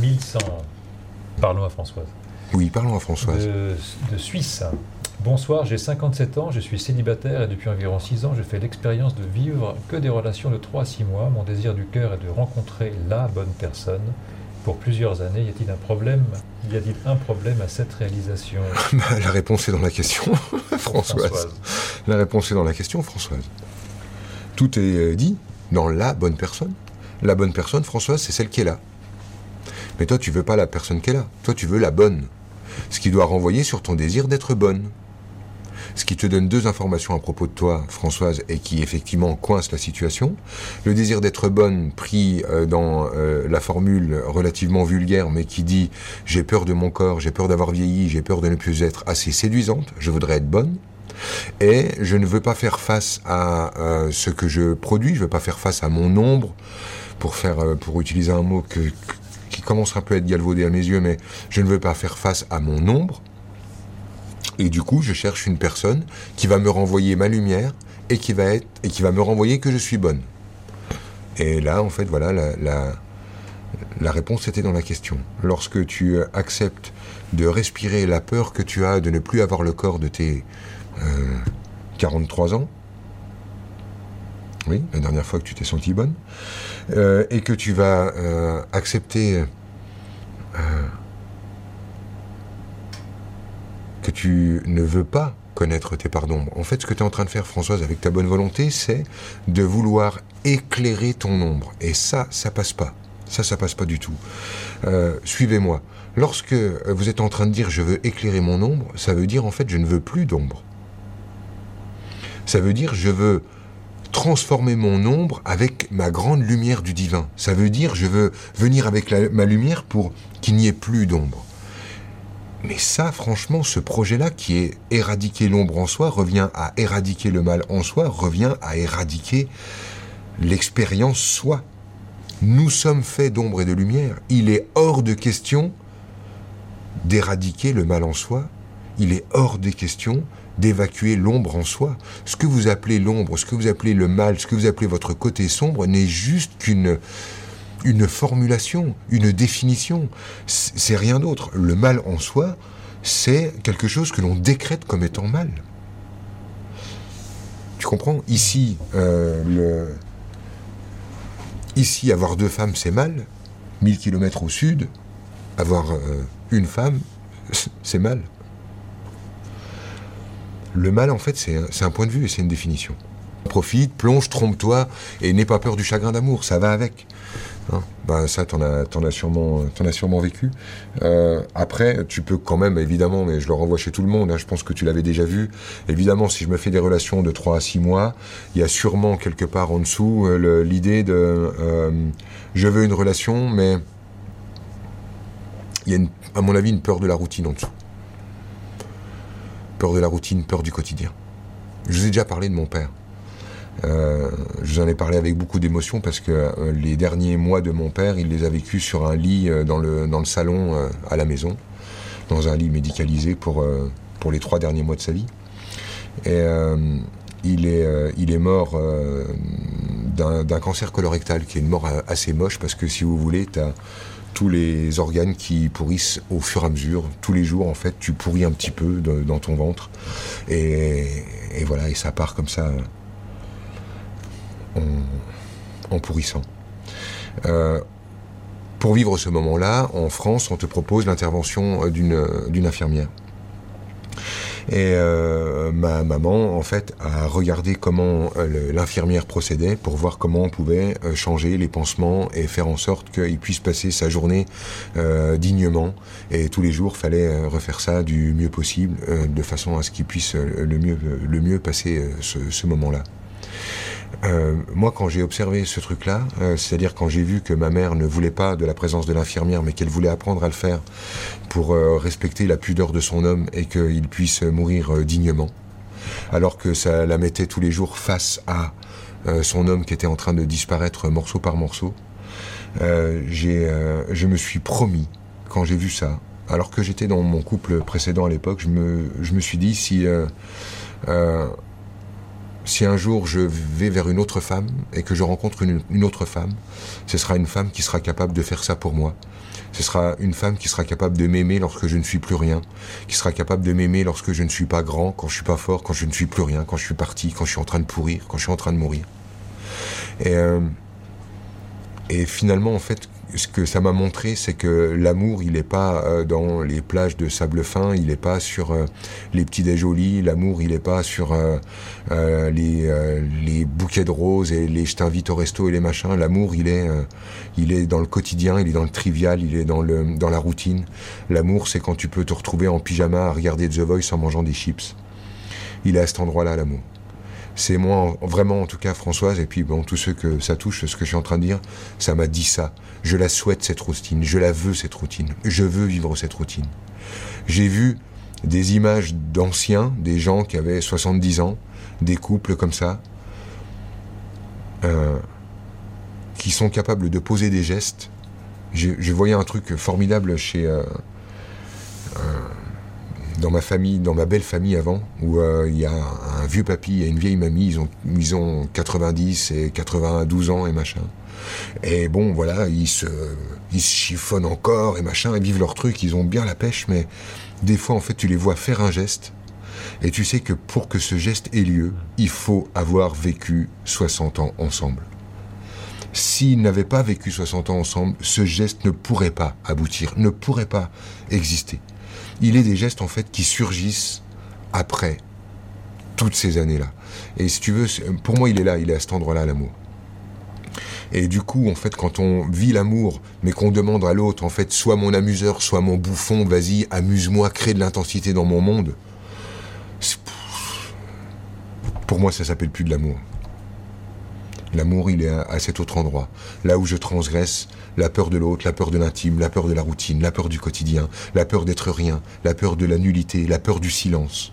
1100. Parlons à Françoise. Oui, parlons à Françoise. De, de Suisse. Bonsoir, j'ai 57 ans, je suis célibataire et depuis environ 6 ans, je fais l'expérience de vivre que des relations de 3 à 6 mois. Mon désir du cœur est de rencontrer la bonne personne. Pour plusieurs années, y a-t-il un problème? Y a-t-il un problème à cette réalisation? Bah, La réponse est dans la question, Françoise. La réponse est dans la question, Françoise. Tout est euh, dit dans la bonne personne. La bonne personne, Françoise, c'est celle qui est là. Mais toi, tu veux pas la personne qui est là. Toi, tu veux la bonne. Ce qui doit renvoyer sur ton désir d'être bonne. Ce qui te donne deux informations à propos de toi, Françoise, et qui effectivement coince la situation. Le désir d'être bonne pris euh, dans euh, la formule relativement vulgaire, mais qui dit j'ai peur de mon corps, j'ai peur d'avoir vieilli, j'ai peur de ne plus être assez séduisante, je voudrais être bonne. Et je ne veux pas faire face à euh, ce que je produis, je veux pas faire face à mon ombre, pour faire, pour utiliser un mot que, qui commence un peu à être galvaudé à mes yeux, mais je ne veux pas faire face à mon ombre. Et du coup, je cherche une personne qui va me renvoyer ma lumière et qui va être et qui va me renvoyer que je suis bonne. Et là, en fait, voilà, la, la, réponse était dans la question. Lorsque tu euh, acceptes de respirer la peur que tu as de ne plus avoir le corps de tes euh, 43 ans, oui, la dernière fois que tu t'es sentie bonne, euh, et que tu vas euh, accepter euh, que tu ne veux pas connaître tes parts d'ombre. En fait, ce que tu es en train de faire, Françoise, avec ta bonne volonté, c'est de vouloir éclairer ton ombre. Et ça, ça passe pas. Ça, ça passe pas du tout. Suivez-moi. Lorsque vous êtes en train de dire je veux éclairer mon ombre, ça veut dire en fait je ne veux plus d'ombre. Ça veut dire je veux transformer mon ombre avec ma grande lumière du divin. Ça veut dire je veux venir avec ma lumière pour qu'il n'y ait plus d'ombre. Mais ça, franchement, ce projet-là qui est éradiquer l'ombre en soi, revient à éradiquer le mal en soi, revient à éradiquer l'expérience soi. Nous sommes faits d'ombre et de lumière. Il est hors de question d'éradiquer le mal en soi. Il est hors des questions d'évacuer l'ombre en soi. Ce que vous appelez l'ombre, ce que vous appelez le mal, ce que vous appelez votre côté sombre n'est juste qu'une une formulation, une définition. C'est rien d'autre. Le mal en soi, c'est quelque chose que l'on décrète comme étant mal. Tu comprends? Ici, euh. Ici, avoir deux femmes, c'est mal. 1000 kilomètres au sud, avoir euh, une femme, c'est mal. Le mal, en fait, c'est un- point de vue et c'est une définition. Profite, plonge, trompe-toi et n'aie pas peur du chagrin d'amour, ça va avec. Hein ben, ça, t'en as, as, sûrement, vécu. Euh, après, tu peux quand même, évidemment, mais je le renvoie chez tout le monde, hein, je pense que tu l'avais déjà vu. Évidemment, si je me fais des relations de 3 à 6 mois, il y a sûrement quelque part en dessous euh, l'idée de euh, je veux une relation, mais il y a, à mon avis, une peur de la routine en dessous. Peur de la routine, peur du quotidien. Je vous ai déjà parlé de mon père. Euh, je vous en ai parlé avec beaucoup d'émotion parce que euh, les derniers mois de mon père, il les a vécus sur un lit euh, dans, le, salon à la maison, dans un lit médicalisé pour, pour les trois derniers mois de sa vie. Et il, est, il est mort d'un cancer colorectal, qui est une mort assez moche parce que si vous voulez, tu tous les organes qui pourrissent au fur et à mesure. Tous les jours, en fait, tu pourris un petit peu dans ton ventre. Et, voilà, et ça part comme ça en, pourrissant. Euh, pour vivre ce moment-là, en France, on te propose l'intervention euh, d'une d'une infirmière. Et euh, ma maman, en fait, a regardé comment euh, l'infirmière procédait pour voir comment on pouvait euh, changer les pansements et faire en sorte qu'il puisse passer sa journée euh, dignement. Et tous les jours, fallait euh, refaire ça du mieux possible, euh, de façon à ce qu'il puisse le mieux, le mieux passer ce, ce moment-là. Euh, moi, quand j'ai observé ce truc-là, euh, c'est-à-dire quand j'ai vu que ma mère ne voulait pas de la présence de l'infirmière, mais qu'elle voulait apprendre à le faire pour euh, respecter la pudeur de son homme et qu'il puisse mourir dignement, alors que ça la mettait tous les jours face à son homme qui était en train de disparaître morceau par morceau, je me suis promis, quand j'ai vu ça, alors que j'étais dans mon couple précédent à l'époque, je me, je me suis dit si... si un jour je vais vers une autre femme et que je rencontre une, autre femme, ce sera une femme qui sera capable de faire ça pour moi. Ce sera une femme qui sera capable de m'aimer lorsque je ne suis plus rien, qui sera capable de m'aimer lorsque je ne suis pas grand, quand je suis pas fort, quand je ne suis plus rien, quand je suis parti, quand je suis en train de pourrir, quand je suis en train de mourir. Et, euh, et finalement, en fait, ce que ça m'a montré, c'est que l'amour, il n'est pas euh, dans les plages de sable fin, il n'est pas sur euh, les petits déjolis, l'amour, il n'est pas sur euh, les, bouquets de roses et les je t'invite au resto et les machins. L'amour, il est, il est dans le quotidien, il est dans le trivial, il est dans, le, dans la routine. L'amour, c'est quand tu peux te retrouver en pyjama à regarder The Voice en mangeant des chips. Il est à cet endroit-là, l'amour c'est moi, vraiment en tout cas Françoise, et puis bon, tous ceux que ça touche, ce que je suis en train de dire, ça m'a dit ça. Je la souhaite cette routine, je la veux cette routine, je veux vivre cette routine. J'ai vu des images d'anciens, des gens qui avaient 70 ans, des couples comme ça, euh, qui sont capables de poser des gestes. Je, voyais un truc formidable chez... Euh, euh, dans ma famille, dans ma belle famille avant, où euh, il y a un vieux papy et une vieille mamie, ils ont, ils ont 90 et 92 ans et machin. Et bon, voilà, ils se, ils se chiffonnent encore et machin, ils vivent leur truc, ils ont bien la pêche, mais des fois, en fait, tu les vois faire un geste, et tu sais que pour que ce geste ait lieu, il faut avoir vécu 60 ans ensemble. S'ils n'avaient pas vécu 60 ans ensemble, ce geste ne pourrait pas aboutir, ne pourrait pas exister il est des gestes en fait qui surgissent après toutes ces années-là. Et si tu veux, pour moi, il est là, il est à cet endroit-là, l'amour. Et du coup, en fait, quand on vit l'amour, mais qu'on demande à l'autre, en fait, soit mon amuseur, soit mon bouffon, vas-y, amuse-moi, crée de l'intensité dans mon monde, pour moi, ça s'appelle plus de l'amour. L'amour, il est à, cet autre endroit. Là où je transgresse la peur de l'autre, la peur de l'intime, la peur de la routine, la peur du quotidien, la peur d'être rien, la peur de la nullité, la peur du silence.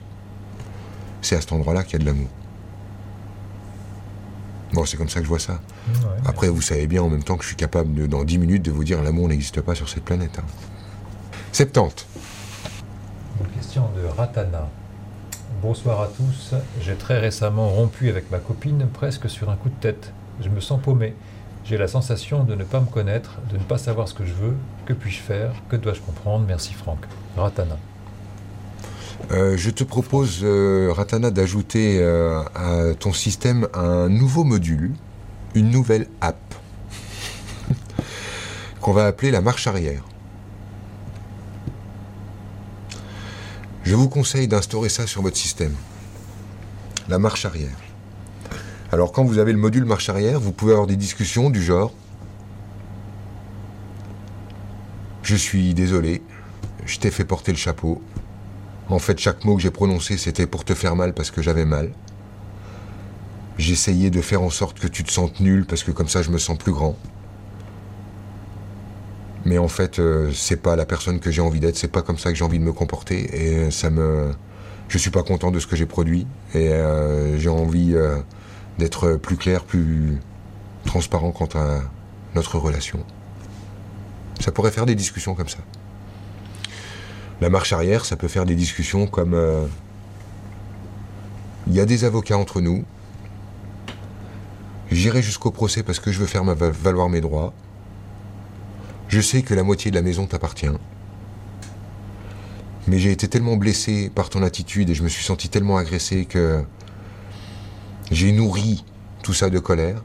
C'est à cet endroit-là qu'il y a de l'amour. Bon, c'est comme ça que je vois ça. Après, vous savez bien en même temps que je suis capable, dans 10 minutes, de vous dire l'amour n'existe pas sur cette planète. 70. Hein. Une question de Ratana. Bonsoir à tous. J'ai très récemment rompu avec ma copine presque sur un coup de tête. Je me sens paumé. J'ai la sensation de ne pas me connaître, de ne pas savoir ce que je veux. Que puis-je faire Que dois-je comprendre? Merci Franck. Ratana. Euh, je te propose, euh, Ratana, d'ajouter euh, à ton système un nouveau module, une nouvelle app, qu'on va appeler la marche arrière. Je vous conseille d'instaurer ça sur votre système. La marche arrière. Alors quand vous avez le module marche arrière, vous pouvez avoir des discussions du genre Je suis désolé, je t'ai fait porter le chapeau. En fait, chaque mot que j'ai prononcé, c'était pour te faire mal parce que j'avais mal. J'essayais de faire en sorte que tu te sentes nul parce que comme ça je me sens plus grand mais en fait, euh, c'est pas la personne que j'ai envie d'être, c'est pas comme ça que j'ai envie de me comporter, et ça me, je suis pas content de ce que j'ai produit, et euh, j'ai envie euh, d'être plus clair, plus transparent quant à notre relation. Ça pourrait faire des discussions comme ça. La marche arrière, ça peut faire des discussions comme il y a des avocats entre nous. J'irai jusqu'au procès parce que je veux faire valoir mes droits. Je sais que la moitié de la maison t'appartient. Mais j'ai été tellement blessé par ton attitude et je me suis senti tellement agressé que j'ai nourri tout ça de colère.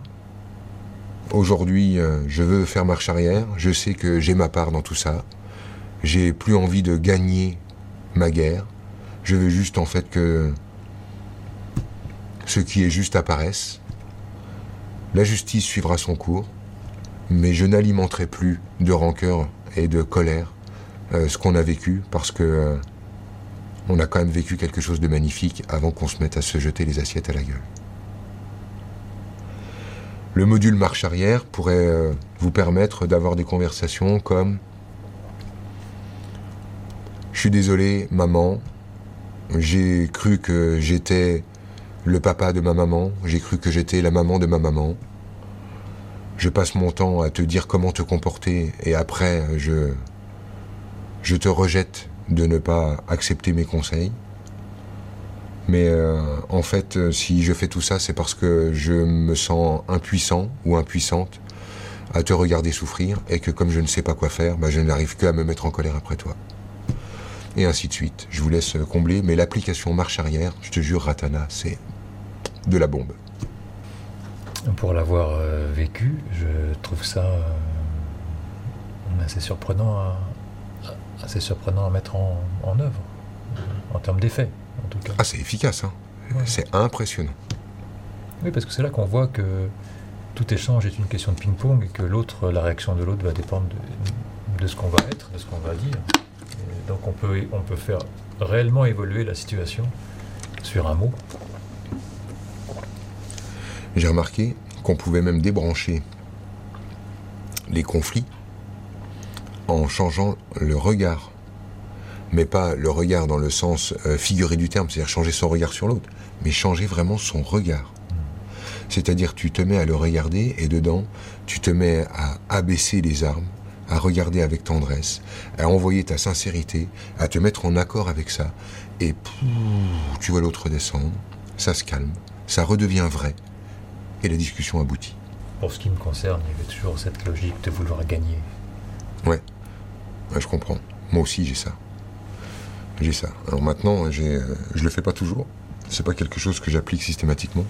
Aujourd'hui, euh, je veux faire marche arrière. Je sais que j'ai ma part dans tout ça. J'ai plus envie de gagner ma guerre. Je veux juste en fait que ce qui est juste apparaisse. La justice suivra son cours mais je n'alimenterai plus de rancœur et de colère euh, ce qu'on a vécu parce que euh, on a quand même vécu quelque chose de magnifique avant qu'on se mette à se jeter les assiettes à la gueule. Le module marche arrière pourrait euh, vous permettre d'avoir des conversations comme Je suis désolé, maman, j'ai cru que j'étais le papa de ma maman, j'ai cru que j'étais la maman de ma maman, je passe mon temps à te dire comment te comporter et après je, je te rejette de ne pas accepter mes conseils. Mais euh, en fait, euh, si je fais tout ça, c'est parce que je me sens impuissant ou impuissante à te regarder souffrir et que comme je ne sais pas quoi faire, bah, je n'arrive que à me mettre en colère après toi. Et ainsi de suite. Je vous laisse combler, mais l'application marche arrière, je te jure, Ratana, c'est de la bombe. Pour l'avoir euh, vécu, je trouve ça assez surprenant à, mettre en, en œuvre, en termes d'effet, cas. Ah, c'est efficace, hein. c'est impressionnant. Oui, parce que c'est là qu'on voit que tout échange est une question de ping-pong et que l'autre, la réaction de l'autre va dépendre de, ce qu'on va être, de ce qu'on va dire. donc on peut, on peut faire réellement évoluer la situation sur un mot. J'ai remarqué qu'on pouvait même débrancher les conflits en changeant le regard. Mais pas le regard dans le sens euh, figuré du terme, c'est-à-dire changer son regard sur l'autre, mais changer vraiment son regard. C'est-à-dire tu te mets à le regarder et dedans, tu te mets à abaisser les armes, à regarder avec tendresse, à envoyer ta sincérité, à te mettre en accord avec ça. Et tu vois l'autre descendre, ça se calme, ça redevient vrai, et la discussion aboutit. Pour ce qui me concerne, il y avait toujours cette logique de vouloir gagner. Ouais, je comprends. Moi aussi, j'ai ça. J'ai ça. Alors maintenant, j'ai, euh, je le fais pas toujours. C'est pas quelque chose que j'applique systématiquement.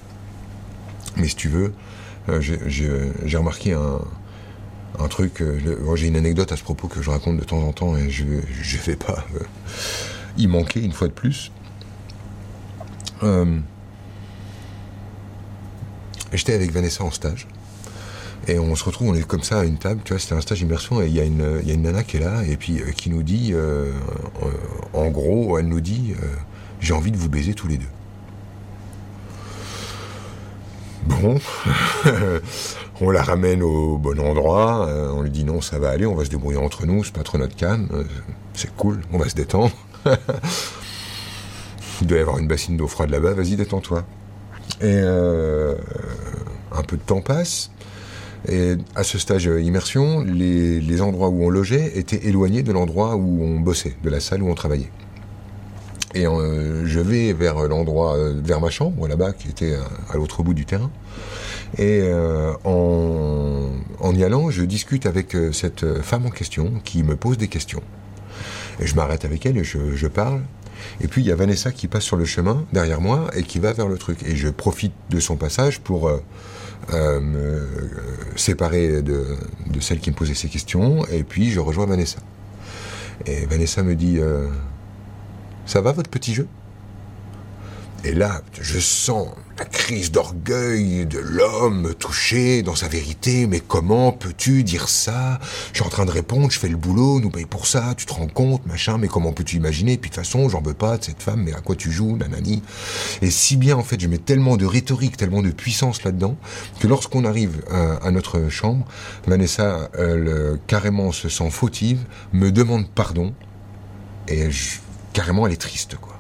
Mais si tu veux, euh, j'ai remarqué un, truc. Euh, j'ai une anecdote à ce propos que je raconte de temps en temps et je ne vais pas y manquer une fois de plus. J'étais avec Vanessa en stage. Et on se retrouve, on est comme ça à une table, tu vois, c'était un stage immersion, et il y, a une, nana qui est là, et puis euh, qui nous dit, euh, euh, gros, elle nous dit, j'ai envie de vous baiser tous les deux. Bon, on la ramène au bon endroit, on lui dit non, ça va aller, on va se débrouiller entre nous, c'est pas trop notre canne, c'est cool, on va se détendre. Il doit y avoir une bassine d'eau froide là-bas, vas-y, détends-toi. Et un peu de temps passe, et à ce stage immersion, les, endroits où on logeait étaient éloignés de l'endroit où on bossait, de la salle où on travaillait. Et euh, je vais vers l'endroit, euh, vers ma chambre là-bas, qui était à, l'autre bout du terrain. Et euh, en, y allant, je discute avec cette femme en question qui me pose des questions. Et je m'arrête avec elle et je, parle. Et puis il y a Vanessa qui passe sur le chemin derrière moi et qui va vers le truc. Et je profite de son passage pour euh, me euh, séparer de, celle qui me posait ces questions, et puis je rejoins Vanessa. Et Vanessa me dit euh, Ça va votre petit jeu? Et là, je sens la crise d'orgueil de l'homme touché dans sa vérité. Mais comment peux-tu dire ça? Je suis en train de répondre, je fais le boulot, nous paye pour ça, tu te rends compte, machin, mais comment peux-tu imaginer? Puis de toute façon, j'en veux pas de cette femme, mais à quoi tu joues, nanani? Et si bien, en fait, je mets tellement de rhétorique, tellement de puissance là-dedans, que lorsqu'on arrive à, notre chambre, Vanessa, elle, carrément se sent fautive, me demande pardon, et carrément, elle est triste, quoi.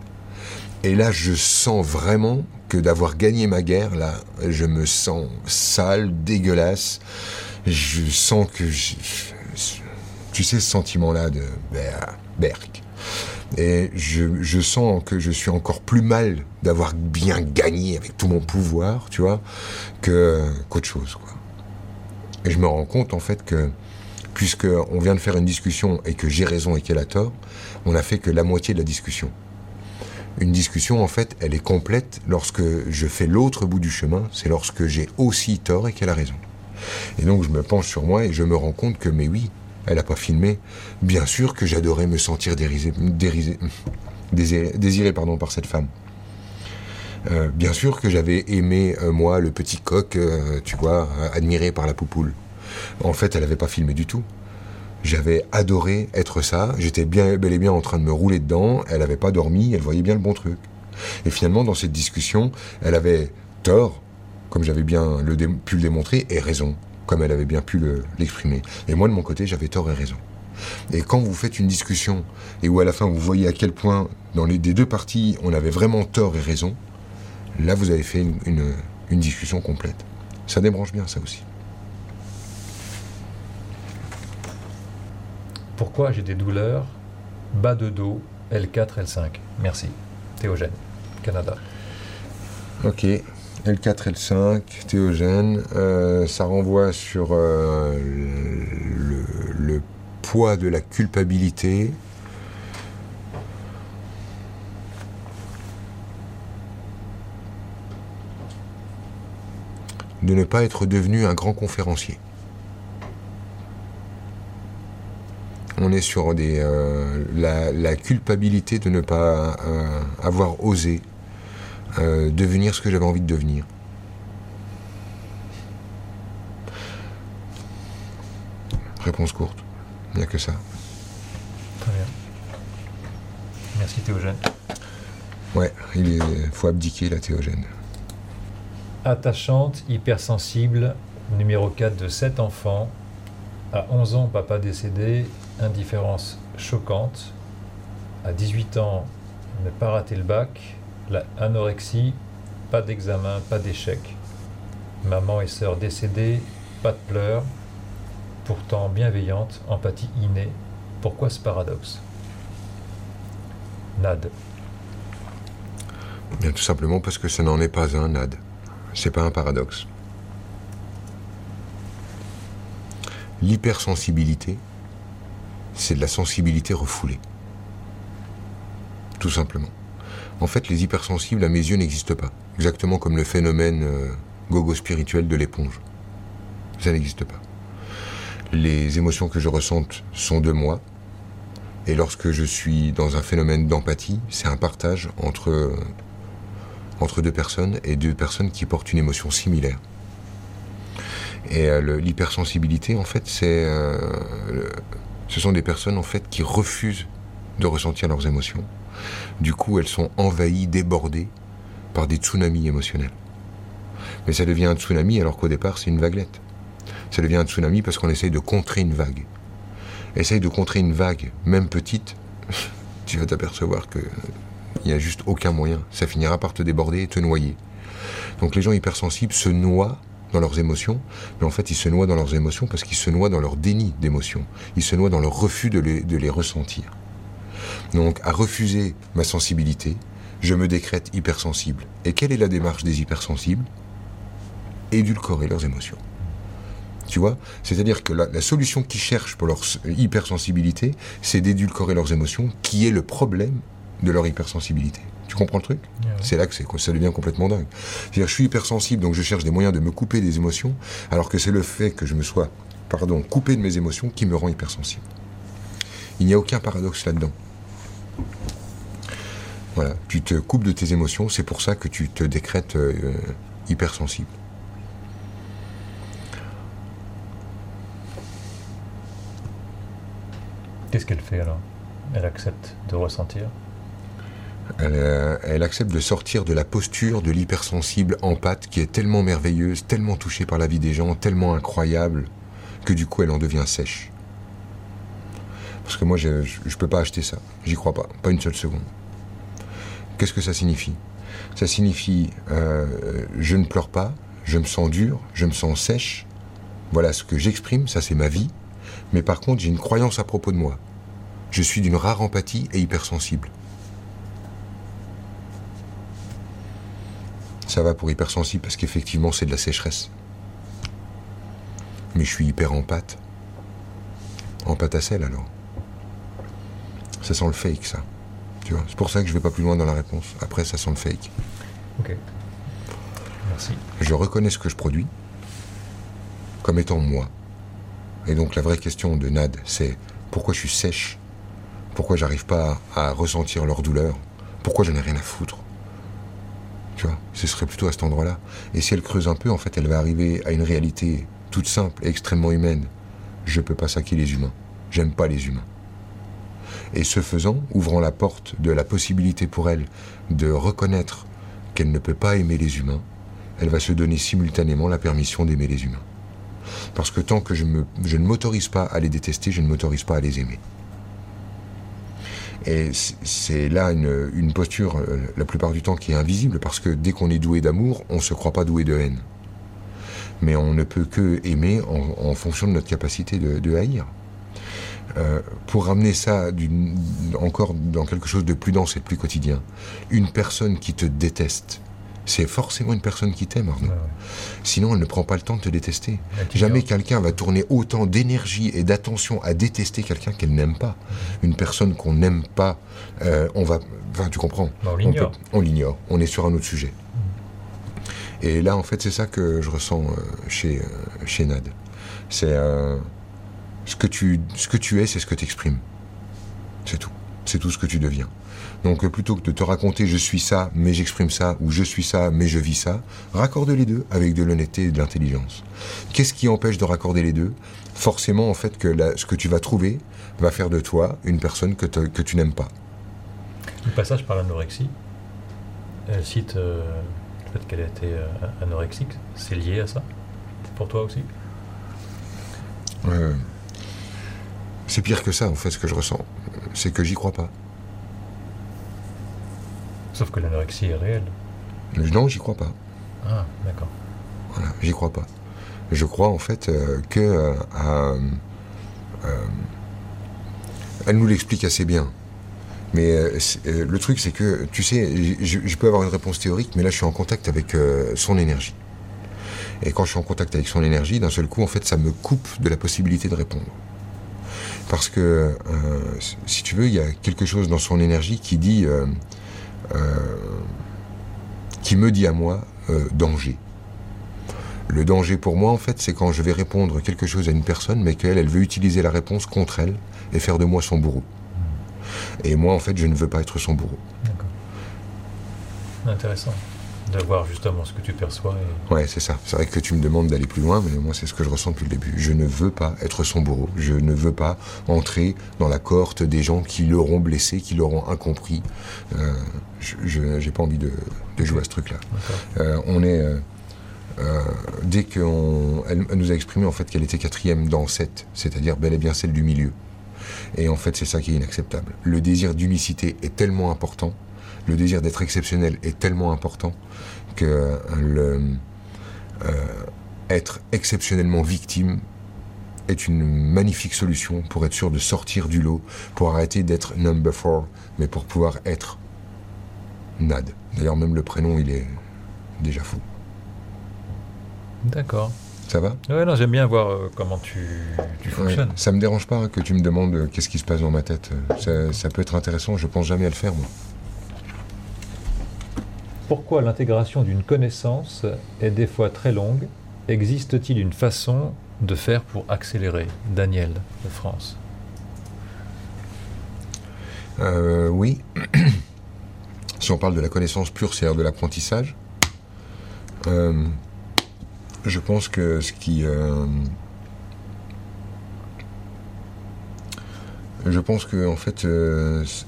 Et là, je sens vraiment que d'avoir gagné ma guerre, là, je me sens sale, dégueulasse. Je sens que... tu sais, ce sentiment-là de... Berk. Et je, sens que je suis encore plus mal d'avoir bien gagné avec tout mon pouvoir, tu vois, que qu'autre chose, quoi. Et je me rends compte, en fait, que puisque on vient de faire une discussion et que j'ai raison et qu'elle a tort, on a fait que la moitié de la discussion. Une discussion, en fait, elle est complète lorsque je fais l'autre bout du chemin, c'est lorsque j'ai aussi tort et qu'elle a raison. Et donc je me penche sur moi et je me rends compte que, mais oui, elle n'a pas filmé. Bien sûr que j'adorais me sentir dérisé, désiré, pardon, par cette femme. Euh, bien sûr que j'avais aimé, euh, moi, le petit coq, euh, tu vois, admiré par la poupoule. En fait, elle n'avait pas filmé du tout. J'avais adoré être ça. J'étais bien, bel et bien en train de me rouler dedans. Elle n'avait pas dormi. Elle voyait bien le bon truc. Et finalement, dans cette discussion, elle avait tort, comme j'avais bien pu le démontrer, et raison, comme elle avait bien pu l'exprimer. et moi, de mon côté, j'avais tort et raison. Et quand vous faites une discussion, et où à la fin vous voyez à quel point, dans les deux parties, on avait vraiment tort et raison, là, vous avez fait une discussion complète. Ça débranche bien, ça aussi. Pourquoi j'ai des douleurs? Bas de dos, L4, L5. Merci. Théogène. Canada. Ok. L4, L5, Théogène, euh, ça renvoie sur euh, le, poids de la culpabilité. de ne pas être devenu un grand conférencier. On est sur des, euh, la, culpabilité de ne pas avoir osé euh, devenir ce que j'avais envie de devenir. Réponse courte. Il n'y a que ça. Très bien. Merci Théogène. Ouais, il faut abdiquer la Théogène. Attachante, hypersensible, numéro 4 de 7 enfants. À 11 ans, papa décédé, indifférence choquante. À 18 ans, ne pas rater le bac. La pas d'examen, pas d'échec. Maman et sœur décédées, pas de pleurs. Pourtant bienveillante, empathie innée. Pourquoi ce paradoxe? Nad. Tout simplement parce que ce n'en est pas un, Nad. C'est pas un paradoxe. L'hypersensibilité, c'est de la sensibilité refoulée. Tout simplement. En fait, les hypersensibles, à mes yeux, n'existent pas. Exactement comme le phénomène euh, gogo spirituel de l'éponge. Ça n'existe pas. Les émotions que je ressente sont de moi. Et lorsque je suis dans un phénomène d'empathie, c'est un partage entre, euh, deux personnes et deux personnes qui portent une émotion similaire. Et euh, l'hypersensibilité, en fait, c'est, ce sont des personnes en fait qui refusent de ressentir leurs émotions du coup, elles sont envahies, débordées par des tsunamis émotionnels. Mais ça devient un tsunami alors qu'au départ, c'est une vaguelette. Ça devient un tsunami parce qu'on essaye de contrer une vague. Essaye de contrer une vague, même petite, tu vas t'apercevoir que il n'y a juste aucun moyen. Ça finira par te déborder et te noyer. Donc les gens hypersensibles se noient dans leurs émotions, mais en fait ils se noient dans leurs émotions parce qu'ils se noient dans leur déni d'émotions. Ils se noient dans leur refus de les ressentir. Donc, à refuser ma sensibilité, je me décrète hypersensible. Et quelle est la démarche des hypersensibles? Édulcorer leurs émotions. Tu vois? C'est-à-dire que la, solution qu'ils cherchent pour leur hypersensibilité, c'est d'édulcorer leurs émotions, qui est le problème de leur hypersensibilité. Tu comprends le truc C'est là que ça devient complètement dingue. C'est-à-dire, je suis hypersensible, donc je cherche des moyens de me couper des émotions, alors que c'est le fait que je me sois, pardon, coupé de mes émotions qui me rend hypersensible. Il n'y a aucun paradoxe là-dedans. Voilà, tu te coupes de tes émotions, c'est pour ça que tu te décrètes euh, hypersensible. Qu'est-ce qu'elle fait alors? Elle accepte de ressentir? Elle, euh, elle, accepte de sortir de la posture de l'hypersensible en qui est tellement merveilleuse, tellement touchée par la vie des gens, tellement incroyable, que du coup elle en devient sèche. Parce que moi, je ne peux pas acheter ça. J'y crois pas. Pas une seule seconde. Qu'est-ce que ça signifie? Ça signifie euh, je ne pleure pas, je me sens dur, je me sens sèche. Voilà ce que j'exprime, ça c'est ma vie. Mais par contre, j'ai une croyance à propos de moi. Je suis d'une rare empathie et hypersensible. Ça va pour hypersensible parce qu'effectivement c'est de la sécheresse. Mais je suis hyper en pâte. En pâte à sel alors. Ça sent le fake, ça. Tu vois, c'est pour ça que je vais pas plus loin dans la réponse. Après, ça sent le fake. Ok. Merci. Je reconnais ce que je produis comme étant moi. Et donc la vraie question de Nad, c'est pourquoi je suis sèche? Pourquoi j'arrive pas à ressentir leur douleur? Pourquoi je n'ai rien à foutre? Ce serait plutôt à cet endroit-là. Et si elle creuse un peu, en fait, elle va arriver à une réalité toute simple et extrêmement humaine. Je peux pas saquer les humains. J'aime pas les humains. Et ce faisant, ouvrant la porte de la possibilité pour elle de reconnaître qu'elle ne peut pas aimer les humains, elle va se donner simultanément la permission d'aimer les humains. Parce que tant que je ne m'autorise pas à les détester, je ne m'autorise pas à les aimer. Et c'est là une, posture, euh, la plupart du temps, qui est invisible, parce que dès qu'on est doué d'amour, on ne se croit pas doué de haine. Mais on ne peut que aimer en, fonction de notre capacité de haïr. pour ramener ça encore dans quelque chose de plus dense et de plus quotidien, une personne qui te déteste, c'est forcément une personne qui t'aime, Arnaud. Sinon, elle ne prend pas le temps de te détester. Jamais quelqu'un va tourner autant d'énergie et d'attention à détester quelqu'un qu'elle n'aime pas. Une personne qu'on n'aime pas, euh, on va. Enfin, tu comprends On l'ignore. On l'ignore. On, est sur un autre sujet. Et là, en fait, c'est ça que je ressens euh, chez, euh, chez Nad. C'est. ce, que tu, ce que tu es, c'est ce que tu exprimes. C'est tout. C'est tout ce que tu deviens. Donc plutôt que de te raconter je suis ça, mais j'exprime ça, ou je suis ça, mais je vis ça, raccorde les deux avec de l'honnêteté et de l'intelligence. Qu'est-ce qui empêche de raccorder les deux? Forcément, en fait, que ce que tu vas trouver va faire de toi une personne que, que tu n'aimes pas. Le passage par l'anorexie, elle cite euh, le fait qu'elle a été euh, anorexique, c'est lié à ça? Pour toi aussi? Euh, C'est pire que ça, en fait, ce que je ressens. C'est que j'y crois pas. Sauf que l'anorexie est réelle. Non, j'y crois pas. Ah, d'accord. Voilà, j'y crois pas. Je crois en fait euh, que euh, euh, elle nous l'explique assez bien. Mais le truc, c'est que, tu sais, je, peux avoir une réponse théorique, mais là, je suis en contact avec son énergie. Et quand je suis en contact avec son énergie, d'un seul coup, en fait, ça me coupe de la possibilité de répondre. Parce que, si tu veux, il y a quelque chose dans son énergie qui dit qui me dit à moi euh, danger. Le danger pour moi, en fait, c'est quand je vais répondre quelque chose à une personne, mais qu'elle, elle veut utiliser la réponse contre elle et faire de moi son bourreau. Et moi, en fait, je ne veux pas être son bourreau. D'accord. Intéressant de voir justement ce que tu perçois. Ouais, c'est ça. C'est vrai que tu me demandes d'aller plus loin, mais moi, c'est ce que je ressens depuis le début. Je ne veux pas être son bourreau. Je ne veux pas entrer dans la cohorte des gens qui l'auront blessé, qui l'auront incompris. Euh, je n'ai pas envie de, jouer à ce truc-là. Euh, on est. Euh, dès qu'elle elle nous a exprimé en fait qu'elle était quatrième dans sept, c'est-à-dire bel et bien celle du milieu. Et en fait, c'est ça qui est inacceptable. Le désir d'unicité est tellement important le désir d'être exceptionnel est tellement important que le, euh, être exceptionnellement victime est une magnifique solution pour être sûr de sortir du lot, pour arrêter d'être number four, mais pour pouvoir être Nad. D'ailleurs, même le prénom, il est déjà fou. D'accord. Ça va? Ouais, non, j'aime bien voir euh, comment tu, fonctionnes. ça me dérange pas que tu me demandes euh, qu'est-ce qui se passe dans ma tête. Ça, ça, peut être intéressant, je pense jamais à le faire, moi. Pourquoi l'intégration d'une connaissance est des fois très longue Existe-t-il une façon de faire pour accélérer? Daniel de France euh, Oui. si on parle de la connaissance pure, c'est-à-dire de l'apprentissage, euh, je pense que ce qui... Euh, je pense que en fait,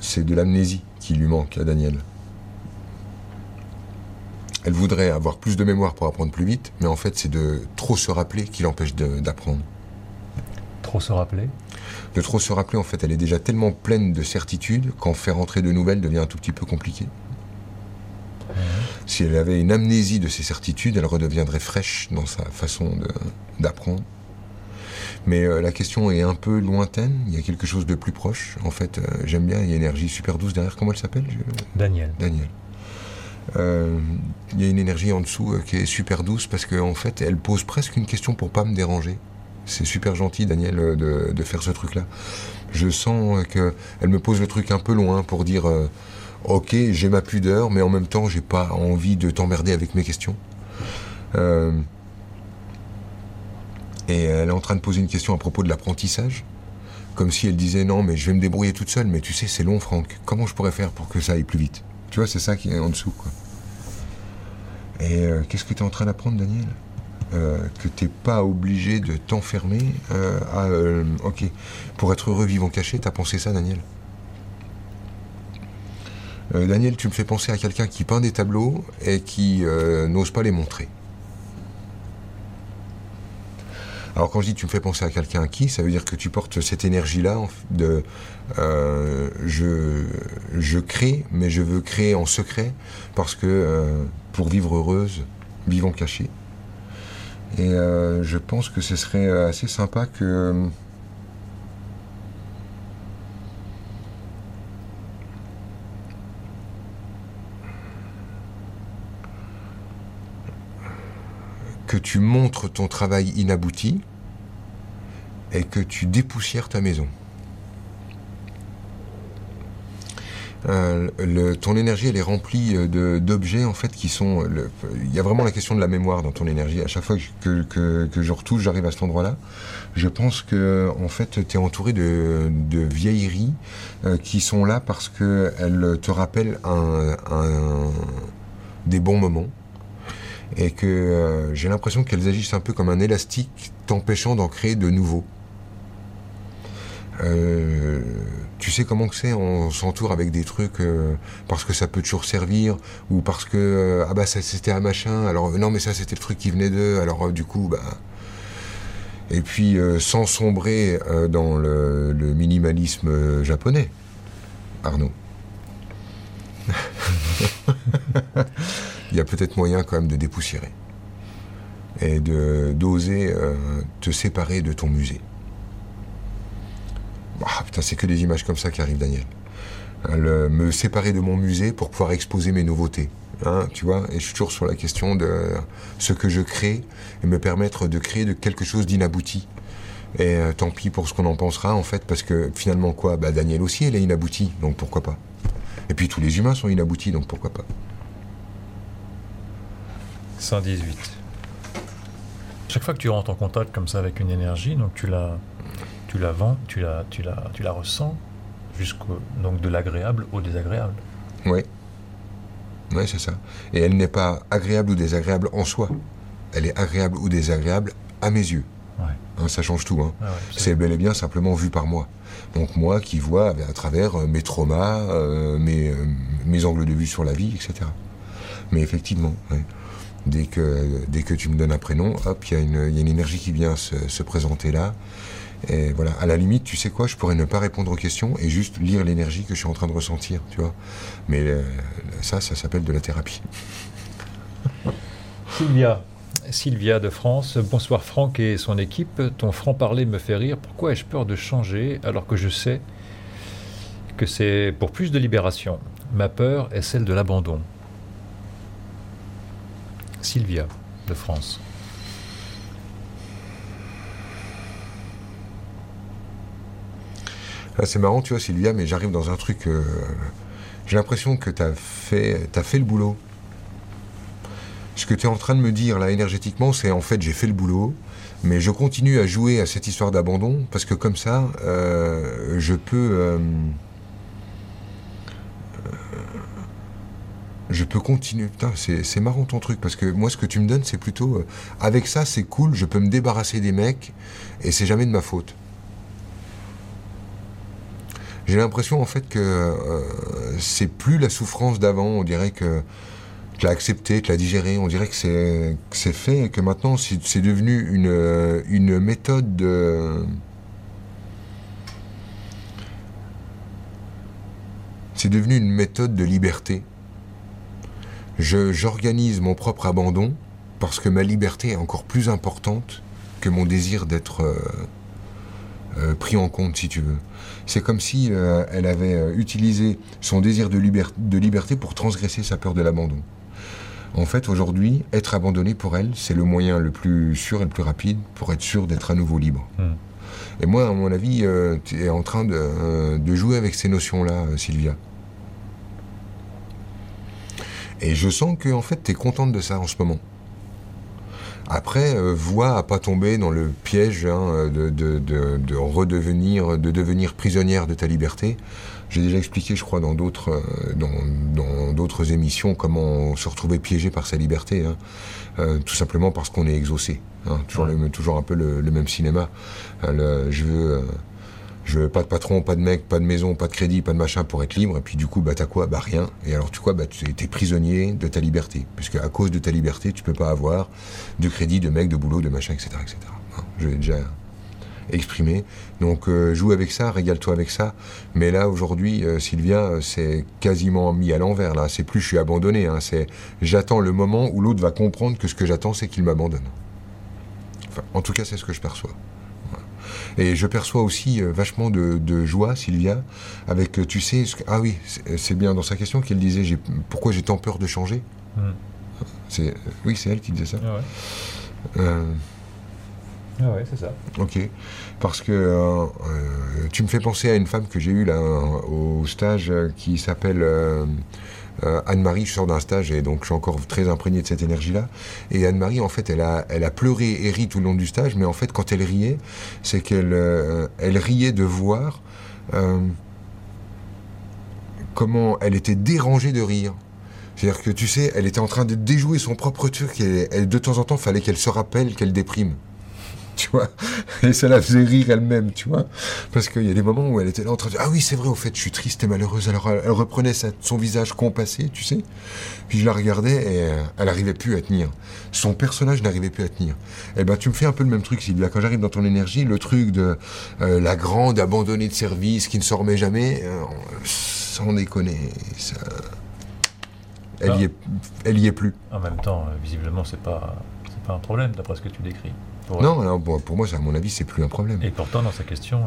c'est de l'amnésie qui lui manque à Daniel. Elle voudrait avoir plus de mémoire pour apprendre plus vite, mais en fait, c'est de trop se rappeler qui l'empêche d'apprendre. Trop se rappeler De trop se rappeler, en fait, elle est déjà tellement pleine de certitudes qu'en faire entrer de nouvelles devient un tout petit peu compliqué. Si elle avait une amnésie de ses certitudes, elle redeviendrait fraîche dans sa façon d'apprendre. Mais euh, la question est un peu lointaine, il y a quelque chose de plus proche. En fait, euh, j'aime bien, il y a une énergie super douce derrière. Comment elle s'appelle? Daniel. Daniel. Euh, il y a une énergie en dessous euh, qui est super douce parce qu'en fait, elle pose presque une question pour pas me déranger. C'est super gentil, Daniel, euh, de, faire ce truc-là. Je sens qu'elle me pose le truc un peu loin pour dire Ok, j'ai ma pudeur, mais en même temps, j'ai pas envie de t'emmerder avec mes questions. et elle est en train de poser une question à propos de l'apprentissage. Comme si elle disait Non, mais je vais me débrouiller toute seule, mais tu sais, c'est long, Franck. Comment je pourrais faire pour que ça aille plus vite? Tu vois, c'est ça qui est en dessous. Et euh, qu'est-ce que tu es en train d'apprendre, Daniel? Euh, Que tu n'es pas obligé de t'enfermer euh, à. ok, pour être heureux, vivant caché, tu as pensé ça, Daniel? Daniel, tu me fais penser à quelqu'un qui peint des tableaux et qui n'ose pas les montrer. Alors quand je dis tu me fais penser à quelqu'un qui, ça veut dire que tu portes cette énergie-là de euh, je, je crée, mais je veux créer en secret parce que euh, pour vivre heureuse, vivons cachés. Et euh, je pense que ce serait assez sympa que que tu montres ton travail inabouti et que tu dépoussières ta maison. Euh, ton énergie, elle est remplie euh, d'objets en fait qui sont. il y a vraiment la question de la mémoire dans ton énergie. À chaque fois que, que, je retouche, j'arrive à cet endroit-là. Je pense que en fait, tu es entouré de, de vieilleries euh, qui sont là parce qu'elles te rappellent des bons moments et que j'ai l'impression qu'elles agissent un peu comme un élastique, t'empêchant d'en créer de nouveaux. Euh, tu sais comment que c'est, on s'entoure avec des trucs euh, parce que ça peut toujours servir ou parce que euh, ah bah ça c'était un machin, alors non mais ça c'était le truc qui venait d'eux, alors du coup bah et puis sans sombrer dans le, minimalisme japonais, Arnaud. Il y a peut-être moyen quand même de dépoussiérer et de d'oser te séparer de ton musée. Ah, putain, c'est que des images comme ça qui arrivent, Daniel. Hein, me séparer de mon musée pour pouvoir exposer mes nouveautés. Hein, tu vois, et je suis toujours sur la question de ce que je crée et me permettre de créer quelque chose d'inabouti. Et euh, tant pis pour ce qu'on en pensera, en fait, parce que finalement, quoi? Bah, Daniel aussi, elle est inaboutie, donc pourquoi pas? Et puis tous les humains sont inaboutis, donc pourquoi pas? 118. Chaque fois que tu rentres en contact comme ça avec une énergie, donc tu la tu la vends, tu la, tu la, tu la ressens, jusqu'au donc de l'agréable au désagréable. Oui. Oui, c'est ça. Et elle n'est pas agréable ou désagréable en soi. Elle est agréable ou désagréable à mes yeux. Ouais. Hein, ça change tout. Hein. Ah c'est bel et bien simplement vu par moi. Donc moi qui vois à travers euh, mes traumas, euh, mes, euh, mes, angles de vue sur la vie, etc. Mais effectivement, dès, que, dès que tu me donnes un prénom, hop, il y, y, a une énergie qui vient se, se présenter là. Et voilà, à la limite, tu sais quoi, je pourrais ne pas répondre aux questions et juste lire l'énergie que je suis en train de ressentir, tu vois. Mais euh, ça, ça s'appelle de la thérapie. Sylvia, Sylvia de France, bonsoir Franck et son équipe. Ton franc-parler me fait rire. Pourquoi ai-je peur de changer alors que je sais que c'est pour plus de libération? Ma peur est celle de l'abandon. Sylvia de France. Ah, c'est marrant, tu vois, Sylvia, mais j'arrive dans un truc. Euh, j'ai l'impression que tu as fait, fait le boulot. Ce que tu es en train de me dire là énergétiquement, c'est en fait j'ai fait le boulot, mais je continue à jouer à cette histoire d'abandon parce que comme ça, euh, je peux. Euh, je peux continuer. Putain, c'est marrant ton truc parce que moi, ce que tu me donnes, c'est plutôt. avec ça, c'est cool, je peux me débarrasser des mecs et c'est jamais de ma faute. J'ai l'impression en fait que euh, c'est plus la souffrance d'avant. On dirait que tu l'as accepté, tu l'as digéré. On dirait que c'est fait et que maintenant c'est devenu une une méthode de c'est devenu une méthode de liberté. J'organise mon propre abandon parce que ma liberté est encore plus importante que mon désir d'être euh, euh, pris en compte, si tu veux. C'est comme si euh, elle avait utilisé son désir de, de, liberté pour transgresser sa peur de l'abandon. En fait, aujourd'hui, être abandonné pour elle, c'est le moyen le plus sûr et le plus rapide pour être sûr d'être à nouveau libre. Hmm. Et moi, à mon avis, euh, tu es en train de, de jouer avec ces notions-là, Sylvia. Et je sens que, en fait, tu es contente de ça en ce moment. Après, euh, vois à pas tomber dans le piège hein, de, de, de, de, redevenir, de devenir prisonnière de ta liberté. J'ai déjà expliqué, je crois, dans d'autres euh, dans, d'autres émissions comment se retrouver piégé par sa liberté, hein. euh, tout simplement parce qu'on est exaucé. Hein, toujours, le, toujours un peu le, le même cinéma. Le, je veux je veux pas de patron, pas de mec, pas de maison, pas de crédit, pas de machin pour être libre. Et puis du coup, bah t'as quoi? Bah rien. Et alors tu quoi? Bah tu es prisonnier de ta liberté, puisque à cause de ta liberté, tu peux pas avoir de crédit, de mec, de boulot, de machin, etc., etc. Hein, je l'ai déjà exprimé. Donc euh, joue avec ça, régale-toi avec ça. Mais là aujourd'hui, euh, Sylvia, c'est quasiment mis à l'envers. Là, c'est plus je suis abandonné. Hein, c'est j'attends le moment où l'autre va comprendre que ce que j'attends, c'est qu'il m'abandonne. Enfin, en tout cas, c'est ce que je perçois. Et je perçois aussi euh, vachement de, joie, Sylvia, avec, euh, tu sais, ah oui, c'est bien dans sa question qu'elle disait pourquoi j'ai tant peur de changer. Hmm. C'est, oui, c'est elle qui disait ça. Ah Euh, ah ouais, c'est ça. Ok. Parce que euh, euh, tu me fais penser à une femme que j'ai eue là au stage qui s'appelle Anne-Marie. Je sors d'un stage et donc je suis encore très imprégné de cette énergie-là. Et Anne-Marie, en fait, elle a, pleuré et ri tout le long du stage, mais en fait, quand elle riait, c'est qu'elle elle riait de voir comment elle était dérangée de rire. C'est-à-dire que tu sais, elle était en train de déjouer son propre truc et elle, de temps en temps, fallait qu'elle se rappelle qu'elle déprime. Tu vois Et ça la faisait rire elle-même, tu vois Parce qu'il y a des moments où elle était là en train de dire Ah oui, c'est vrai, au fait, je suis triste et malheureuse. Alors elle reprenait son visage compassé, tu sais. Puis je la regardais et euh, elle n'arrivait plus à tenir. Son personnage n'arrivait plus à tenir. Eh ben, tu me fais un peu le même truc, Sylvia. Quand j'arrive dans ton énergie, le truc de euh, la grande abandonnée de service qui ne se remet jamais, euh, sans déconner, ça elle, y est, elle y est plus. En même temps, visiblement, c'est pas, pas un problème, d'après ce que tu décris. Non, pour moi, à mon avis, c'est plus un problème. Et pourtant, dans sa question,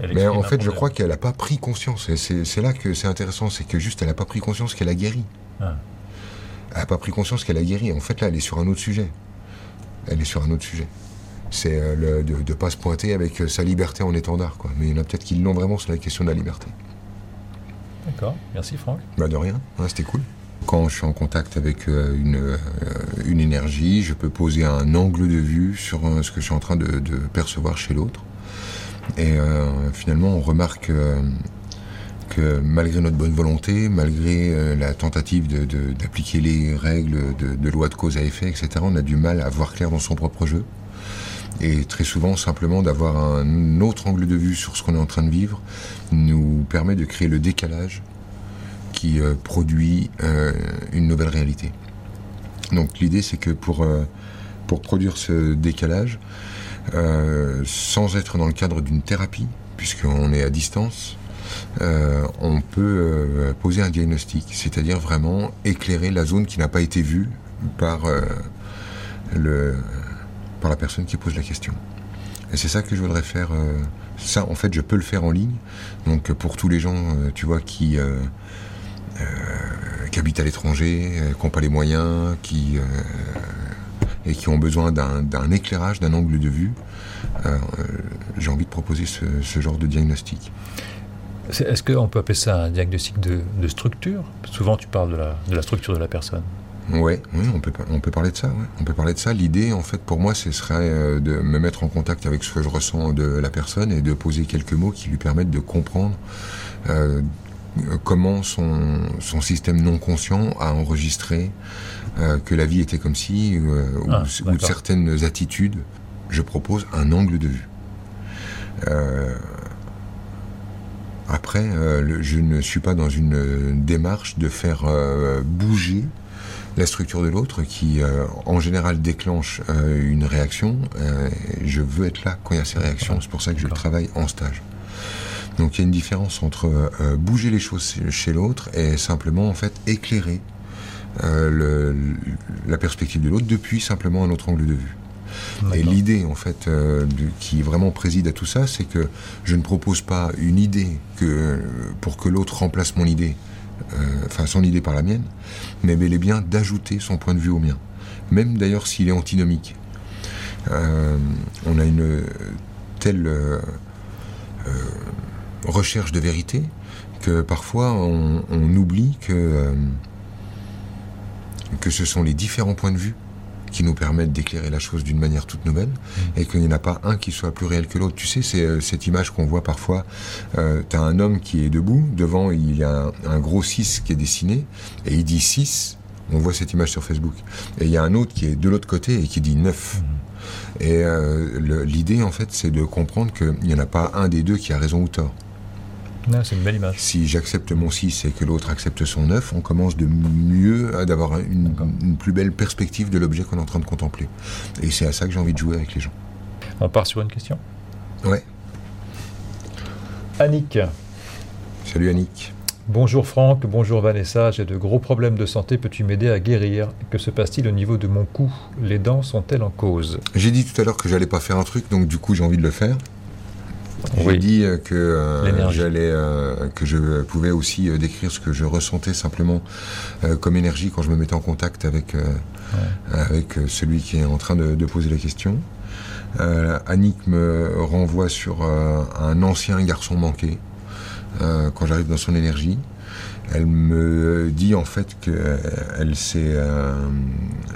elle, Mais en fait, je crois qu'elle n'a pas pris conscience. C'est là que c'est intéressant, c'est que juste, elle n'a pas pris conscience qu'elle a guéri. Ah. Elle n'a pas pris conscience qu'elle a guéri. En fait, là, elle est sur un autre sujet. Elle est sur un autre sujet. C'est euh, de ne pas se pointer avec euh, sa liberté en étendard. Quoi. Mais il y en a peut-être qui l'ont vraiment sur la question de la liberté. D'accord. Merci, Franck. Bah, de rien. C'était cool. Quand je suis en contact avec euh, une, euh, une, énergie, je peux poser un angle de vue sur euh, ce que je suis en train de, percevoir chez l'autre. Et finalement, on remarque que malgré notre bonne volonté, malgré la tentative d'appliquer les règles de, loi de cause à effet, etc., on a du mal à voir clair dans son propre jeu. Et très souvent, simplement d'avoir un autre angle de vue sur ce qu'on est en train de vivre nous permet de créer le décalage euh, produit euh, une nouvelle réalité. Donc l'idée c'est que pour, euh, pour produire ce décalage, sans être dans le cadre d'une thérapie, puisqu'on est à distance, on peut poser un diagnostic, c'est-à-dire vraiment éclairer la zone qui n'a pas été vue par, le, par la personne qui pose la question. Et c'est ça que je voudrais faire. ça, en fait, je peux le faire en ligne. Donc, pour tous les gens, tu vois, qui qui habitent à l'étranger, euh, qui n'ont pas les moyens, qui, euh, et qui ont besoin d'un éclairage, d'un angle de vue, j'ai envie de proposer ce, genre de diagnostic. Est-ce qu'on peut appeler ça un diagnostic de, structure? Souvent, tu parles de la, de la, structure de la personne. Ouais, oui, on peut, on peut parler de ça. On peut parler de ça. L'idée, en fait, pour moi, ce serait de me mettre en contact avec ce que je ressens de la personne et de poser quelques mots qui lui permettent de comprendre comment son, son, système non conscient a enregistré euh, que la vie était comme si, euh, ah, ou, certaines attitudes. Je propose un angle de vue. Euh, après, je ne suis pas dans une démarche de faire bouger la structure de l'autre qui, en général, déclenche une réaction. je veux être là quand il y a ces réactions. C'est pour ça que je travaille en stage. Donc il y a une différence entre euh, bouger les choses chez l'autre et simplement en fait éclairer euh, la perspective de l'autre depuis simplement un autre angle de vue. Et l'idée en fait euh, qui vraiment préside à tout ça, c'est que je ne propose pas une idée que, pour que l'autre remplace mon idée, enfin son idée par la mienne, mais bel et bien d'ajouter son point de vue au mien, même d'ailleurs s'il est antinomique. on a une telle recherche de vérité que parfois on, oublie que, euh, que ce sont les différents points de vue qui nous permettent d'éclairer la chose d'une manière toute nouvelle mmh. et qu'il n'y en a pas un qui soit plus réel que l'autre. Tu sais, c'est euh, cette image qu'on voit parfois. Euh, tu as un homme qui est debout, devant il y a un, gros 6 qui est dessiné et il dit 6. On voit cette image sur Facebook. Et il y a un autre qui est de l'autre côté et qui dit 9. Mmh. Et l'idée, en fait, c'est de comprendre qu'il n'y en a pas un des deux qui a raison ou tort c'est une belle image. Si j'accepte mon 6 et que l'autre accepte son 9, on commence de mieux à d'avoir une, plus belle perspective de l'objet qu'on est en train de contempler. Et c'est à ça que j'ai envie de jouer avec les gens. On part sur une question? Ouais. Annick. Salut Annick. Bonjour Franck, bonjour Vanessa, j'ai de gros problèmes de santé, peux-tu m'aider à guérir? Que se passe-t-il au niveau de mon cou? Les dents sont-elles en cause? J'ai dit tout à l'heure que j'allais pas faire un truc, donc du coup j'ai envie de le faire. J'ai dit que j'allais, que je pouvais aussi décrire ce que je ressentais simplement comme énergie quand je me mettais en contact avec avec celui qui est en train de, poser la question. Annick me renvoie sur un ancien garçon manqué quand j'arrive dans son énergie. Elle me dit en fait qu'elle s'est euh,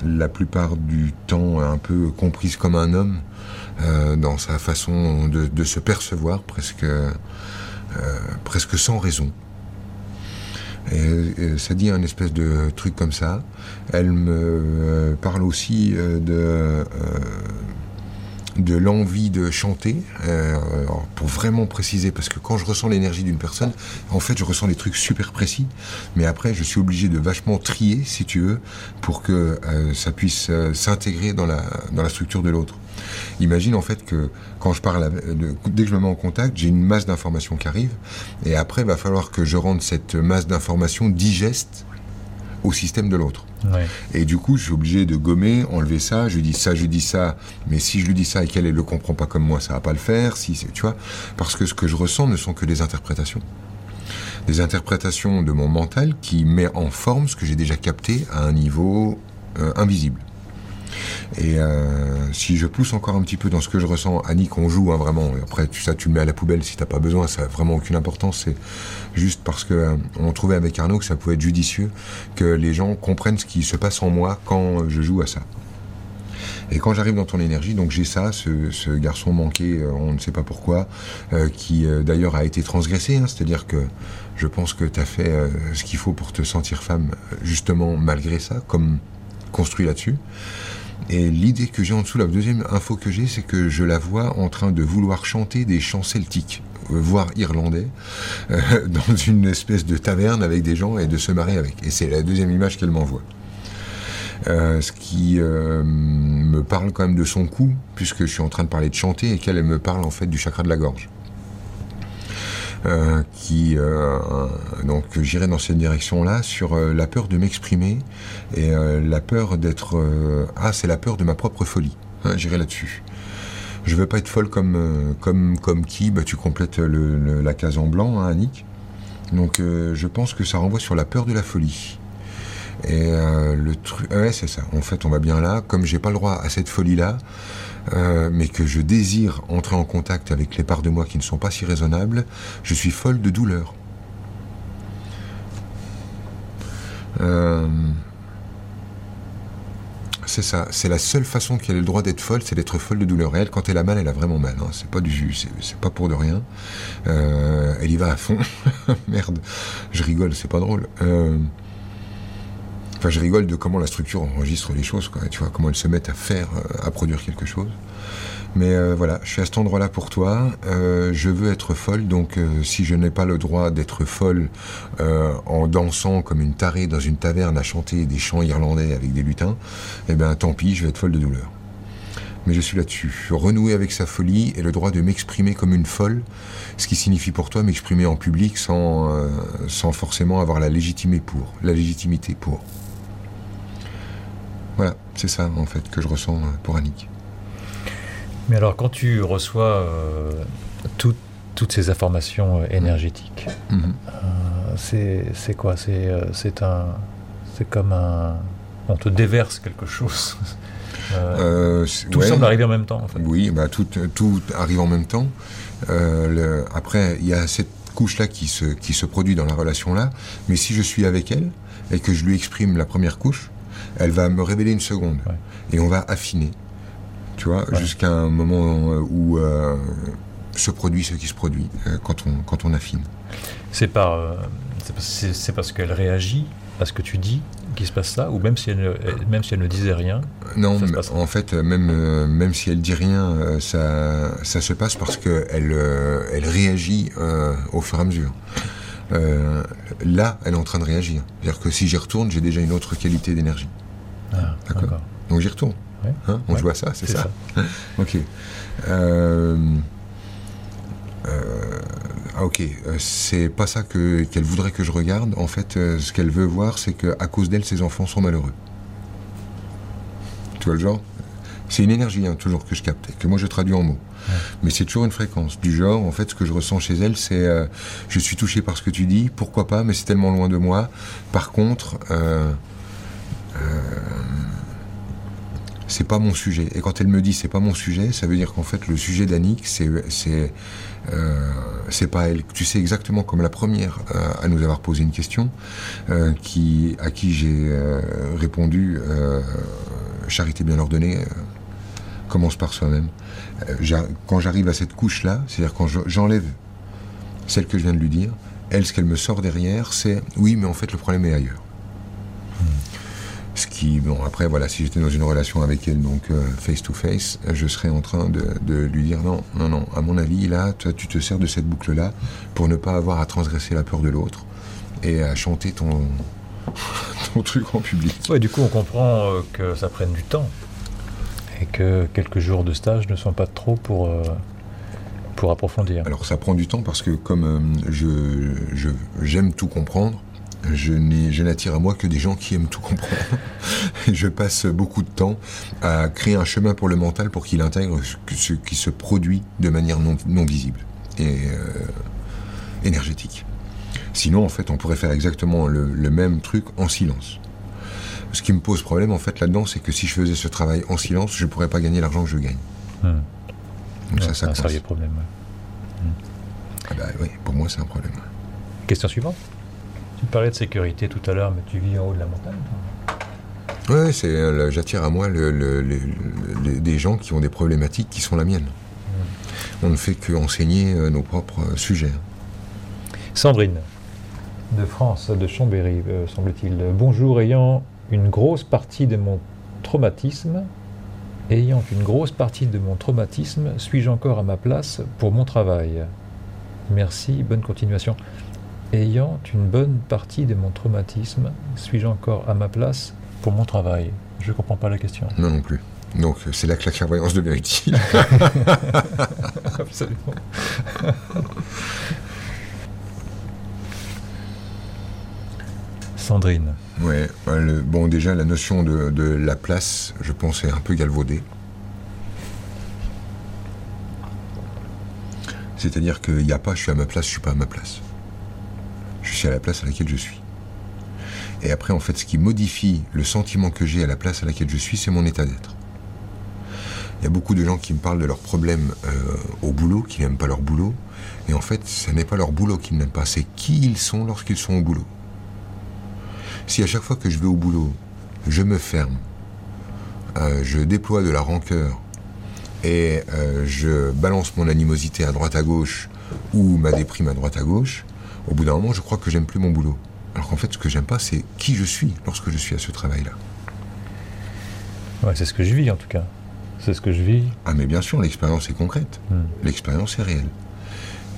la plupart du temps un peu comprise comme un homme euh, dans sa façon de, se percevoir, presque, euh, presque sans raison. Ça dit un espèce de truc comme ça. Elle me parle aussi de de l'envie de chanter, euh, pour vraiment préciser, parce que quand je ressens l'énergie d'une personne, en fait, je ressens des trucs super précis, mais après, je suis obligé de vachement trier, si tu veux, pour que euh, ça puisse euh, s'intégrer dans la, dans la structure de l'autre. Imagine en fait que quand je parle, dès que je me mets en contact, j'ai une masse d'informations qui arrive, et après, il va falloir que je rende cette masse d'informations digeste au système de l'autre. Et du coup, je suis obligé de gommer, enlever ça. Je dis ça, je dis ça. Mais si je lui dis ça et qu'elle ne le comprend pas comme moi, ça va pas le faire. Si, tu vois, parce que ce que je ressens ne sont que des interprétations. Des interprétations de mon mental qui met en forme ce que j'ai déjà capté à un niveau euh, invisible. Et euh, si je pousse encore un petit peu dans ce que je ressens, Annie, qu'on joue hein, vraiment, après tu, ça tu le mets à la poubelle si t'as pas besoin, ça n'a vraiment aucune importance, c'est juste parce que euh, trouvait avec Arnaud que ça pouvait être judicieux que les gens comprennent ce qui se passe en moi quand je joue à ça. Et quand j'arrive dans ton énergie, donc j'ai ça, ce, garçon manqué, euh, on ne sait pas pourquoi, qui d'ailleurs a été transgressé, hein, c'est-à-dire que je pense que tu as fait ce qu'il faut pour te sentir femme, justement malgré ça, comme construit là-dessus. Et l'idée que j'ai en dessous, la deuxième info que j'ai, c'est que je la vois en train de vouloir chanter des chants celtiques, euh, voire irlandais, euh, dans une espèce de taverne avec des gens et de se marrer avec. Et c'est la deuxième image qu'elle m'envoie. Euh, ce qui me parle quand même de son cou, puisque je suis en train de parler de chanter et qu'elle me parle en fait du chakra de la gorge. Euh, qui euh, donc j'irai dans cette direction-là sur euh, la peur de m'exprimer et la peur d'être ah c'est la peur de ma propre folie. Hein, j'irai là-dessus. Je veux pas être folle comme comme comme qui bah, tu complètes le, la case en blanc, hein, Annick. Donc je pense que ça renvoie sur la peur de la folie. Et le truc, ouais, c'est ça. En fait, on va bien là. Comme j'ai pas le droit à cette folie-là, euh, mais que je désire entrer en contact avec les parts de moi qui ne sont pas si raisonnables, je suis folle de douleur. Euh, c'est ça, c'est la seule façon qu'elle ait le droit d'être folle, c'est d'être folle de douleur. Et elle, quand elle a mal, elle a vraiment mal. Hein. C'est pas du jus, c'est pas pour de rien. Euh, elle y va à fond. Merde, je rigole, c'est pas drôle. Enfin, je rigole de comment la structure enregistre les choses, quoi, tu vois, comment elles se mettent à faire, euh, à produire quelque chose. Mais euh, voilà, je suis à cet endroit-là pour toi. Euh, je veux être folle, donc si je n'ai pas le droit d'être folle en dansant comme une tarée dans une taverne à chanter des chants irlandais avec des lutins, eh bien tant pis, je vais être folle de douleur. Mais je suis là-dessus. Renouer avec sa folie et le droit de m'exprimer comme une folle, ce qui signifie pour toi m'exprimer en public sans, sans forcément avoir la pour. La légitimité pour. Voilà, c'est ça en fait que je ressens euh, pour Annick. Mais alors quand tu reçois euh, toutes ces informations euh, énergétiques, mhm. c'est quoi? C'est un c'est comme un on te déverse quelque chose. tout semble arriver en même temps. En fait. Oui, bah, tout, tout arrive en même temps. après, il y a cette couche-là qui se, qui se produit dans la relation-là, mais si je suis avec elle et que je lui exprime la première couche, elle va me révéler une seconde. Et on va affiner, tu vois, jusqu'à un moment euh, où euh, se produit ce qui se produit euh, quand, on, quand on affine. C'est par, c'est parce qu'elle réagit à ce que tu dis qu'il se passe ça, ou même si elle, même si elle ne disait rien Non, en fait, même, même si elle dit rien, ça, ça se passe parce qu'elle elle réagit au fur et à mesure. Euh, là, elle est en train de réagir. C'est-à-dire que si j'y retourne, j'ai déjà une autre qualité d'énergie. Ah, d'accord. Donc j'y retourne. Hein, on joue à ça, c'est ça. ok. Euh, euh, ah, ok. C'est pas ça que, qu'elle voudrait que je regarde. En fait, ce qu'elle veut voir, c'est qu'à cause d'elle, ses enfants sont malheureux. Tu vois le genre? C'est une énergie, hein, toujours que je capte, que moi je traduis en mots. Mais c'est toujours une fréquence. Du genre, en fait, ce que je ressens chez elle, c'est euh, je suis touché par ce que tu dis, pourquoi pas, mais c'est tellement loin de moi. Par contre, euh, euh, c'est pas mon sujet. Et quand elle me dit c'est pas mon sujet, ça veut dire qu'en fait, le sujet d'Annick, c'est. c'est c'est pas elle. Tu sais exactement comme la première à nous avoir posé une question, qui, à qui j'ai répondu charité bien ordonnée commence par soi-même. Euh, quand j'arrive à cette couche-là, c'est-à-dire quand j'enlève celle que je viens de lui dire, elle, ce qu'elle me sort derrière, c'est oui, mais en fait, le problème est ailleurs. Qui, bon, après, voilà, si j'étais dans une relation avec elle, donc euh, face to face, je serais en train de, lui dire non, non, non, à mon avis, là, toi, tu te sers de cette boucle-là pour ne pas avoir à transgresser la peur de l'autre et à chanter ton, ton truc en public. Ouais, du coup, on comprend euh, que ça prenne du temps et que quelques jours de stage ne sont pas trop pour, euh, pour approfondir. Alors ça prend du temps parce que comme euh, je, j'aime tout comprendre, je, n'attire à moi que des gens qui aiment tout comprendre. je passe beaucoup de temps à créer un chemin pour le mental pour qu'il intègre ce qui se produit de manière non, non visible et euh, énergétique. Sinon, en fait, on pourrait faire exactement le même truc en silence. Ce qui me pose problème en fait là-dedans, c'est que si je faisais ce travail en silence, je ne pourrais pas gagner l'argent que je gagne. Donc ça, ça, ça problème. Ah bah oui, pour moi c'est un problème. Question suivante. Tu parlais de sécurité tout à l'heure, mais tu vis en haut de la montagne Oui, c'est, euh, j'attire à moi des gens qui ont des problématiques qui sont la mienne. Hmm. On ne fait qu'enseigner euh, nos propres euh, sujets. Sandrine, de France, de Chambéry, semble-t-il. Bonjour, ayant une grosse partie de mon traumatisme, ayant une grosse partie de mon traumatisme, suis-je encore à ma place pour mon travail? Merci, bonne continuation. Ayant une bonne partie de mon traumatisme, suis-je encore à ma place pour mon travail? Je ne comprends pas la question. Non non plus. Donc c'est là que la clairvoyance devient utile. Absolument. Sandrine. Ouais, bon déjà la notion de, la place, je pense, est un peu galvaudée. C'est-à-dire qu'il n'y a pas je suis à ma place, je suis pas à ma place. Je suis à la place à laquelle je suis. Et après, en fait, ce qui modifie le sentiment que j'ai à la place à laquelle je suis, c'est mon état d'être. Il y a beaucoup de gens qui me parlent de leurs problèmes euh, au boulot, qui n'aiment pas leur boulot. Et en fait, ce n'est pas leur boulot qu'ils n'aiment pas, c'est qui ils sont lorsqu'ils sont au boulot. Si à chaque fois que je vais au boulot, je me ferme, euh, je déploie de la rancœur et euh, je balance mon animosité à droite à gauche ou ma déprime à droite à gauche, au bout d'un moment, je crois que j'aime plus mon boulot. Alors qu'en fait, ce que j'aime pas, c'est qui je suis lorsque je suis à ce travail-là. Ouais, c'est ce que je vis en tout cas. C'est ce que je vis. Ah, mais bien sûr, l'expérience est concrète. Hmm. L'expérience est réelle.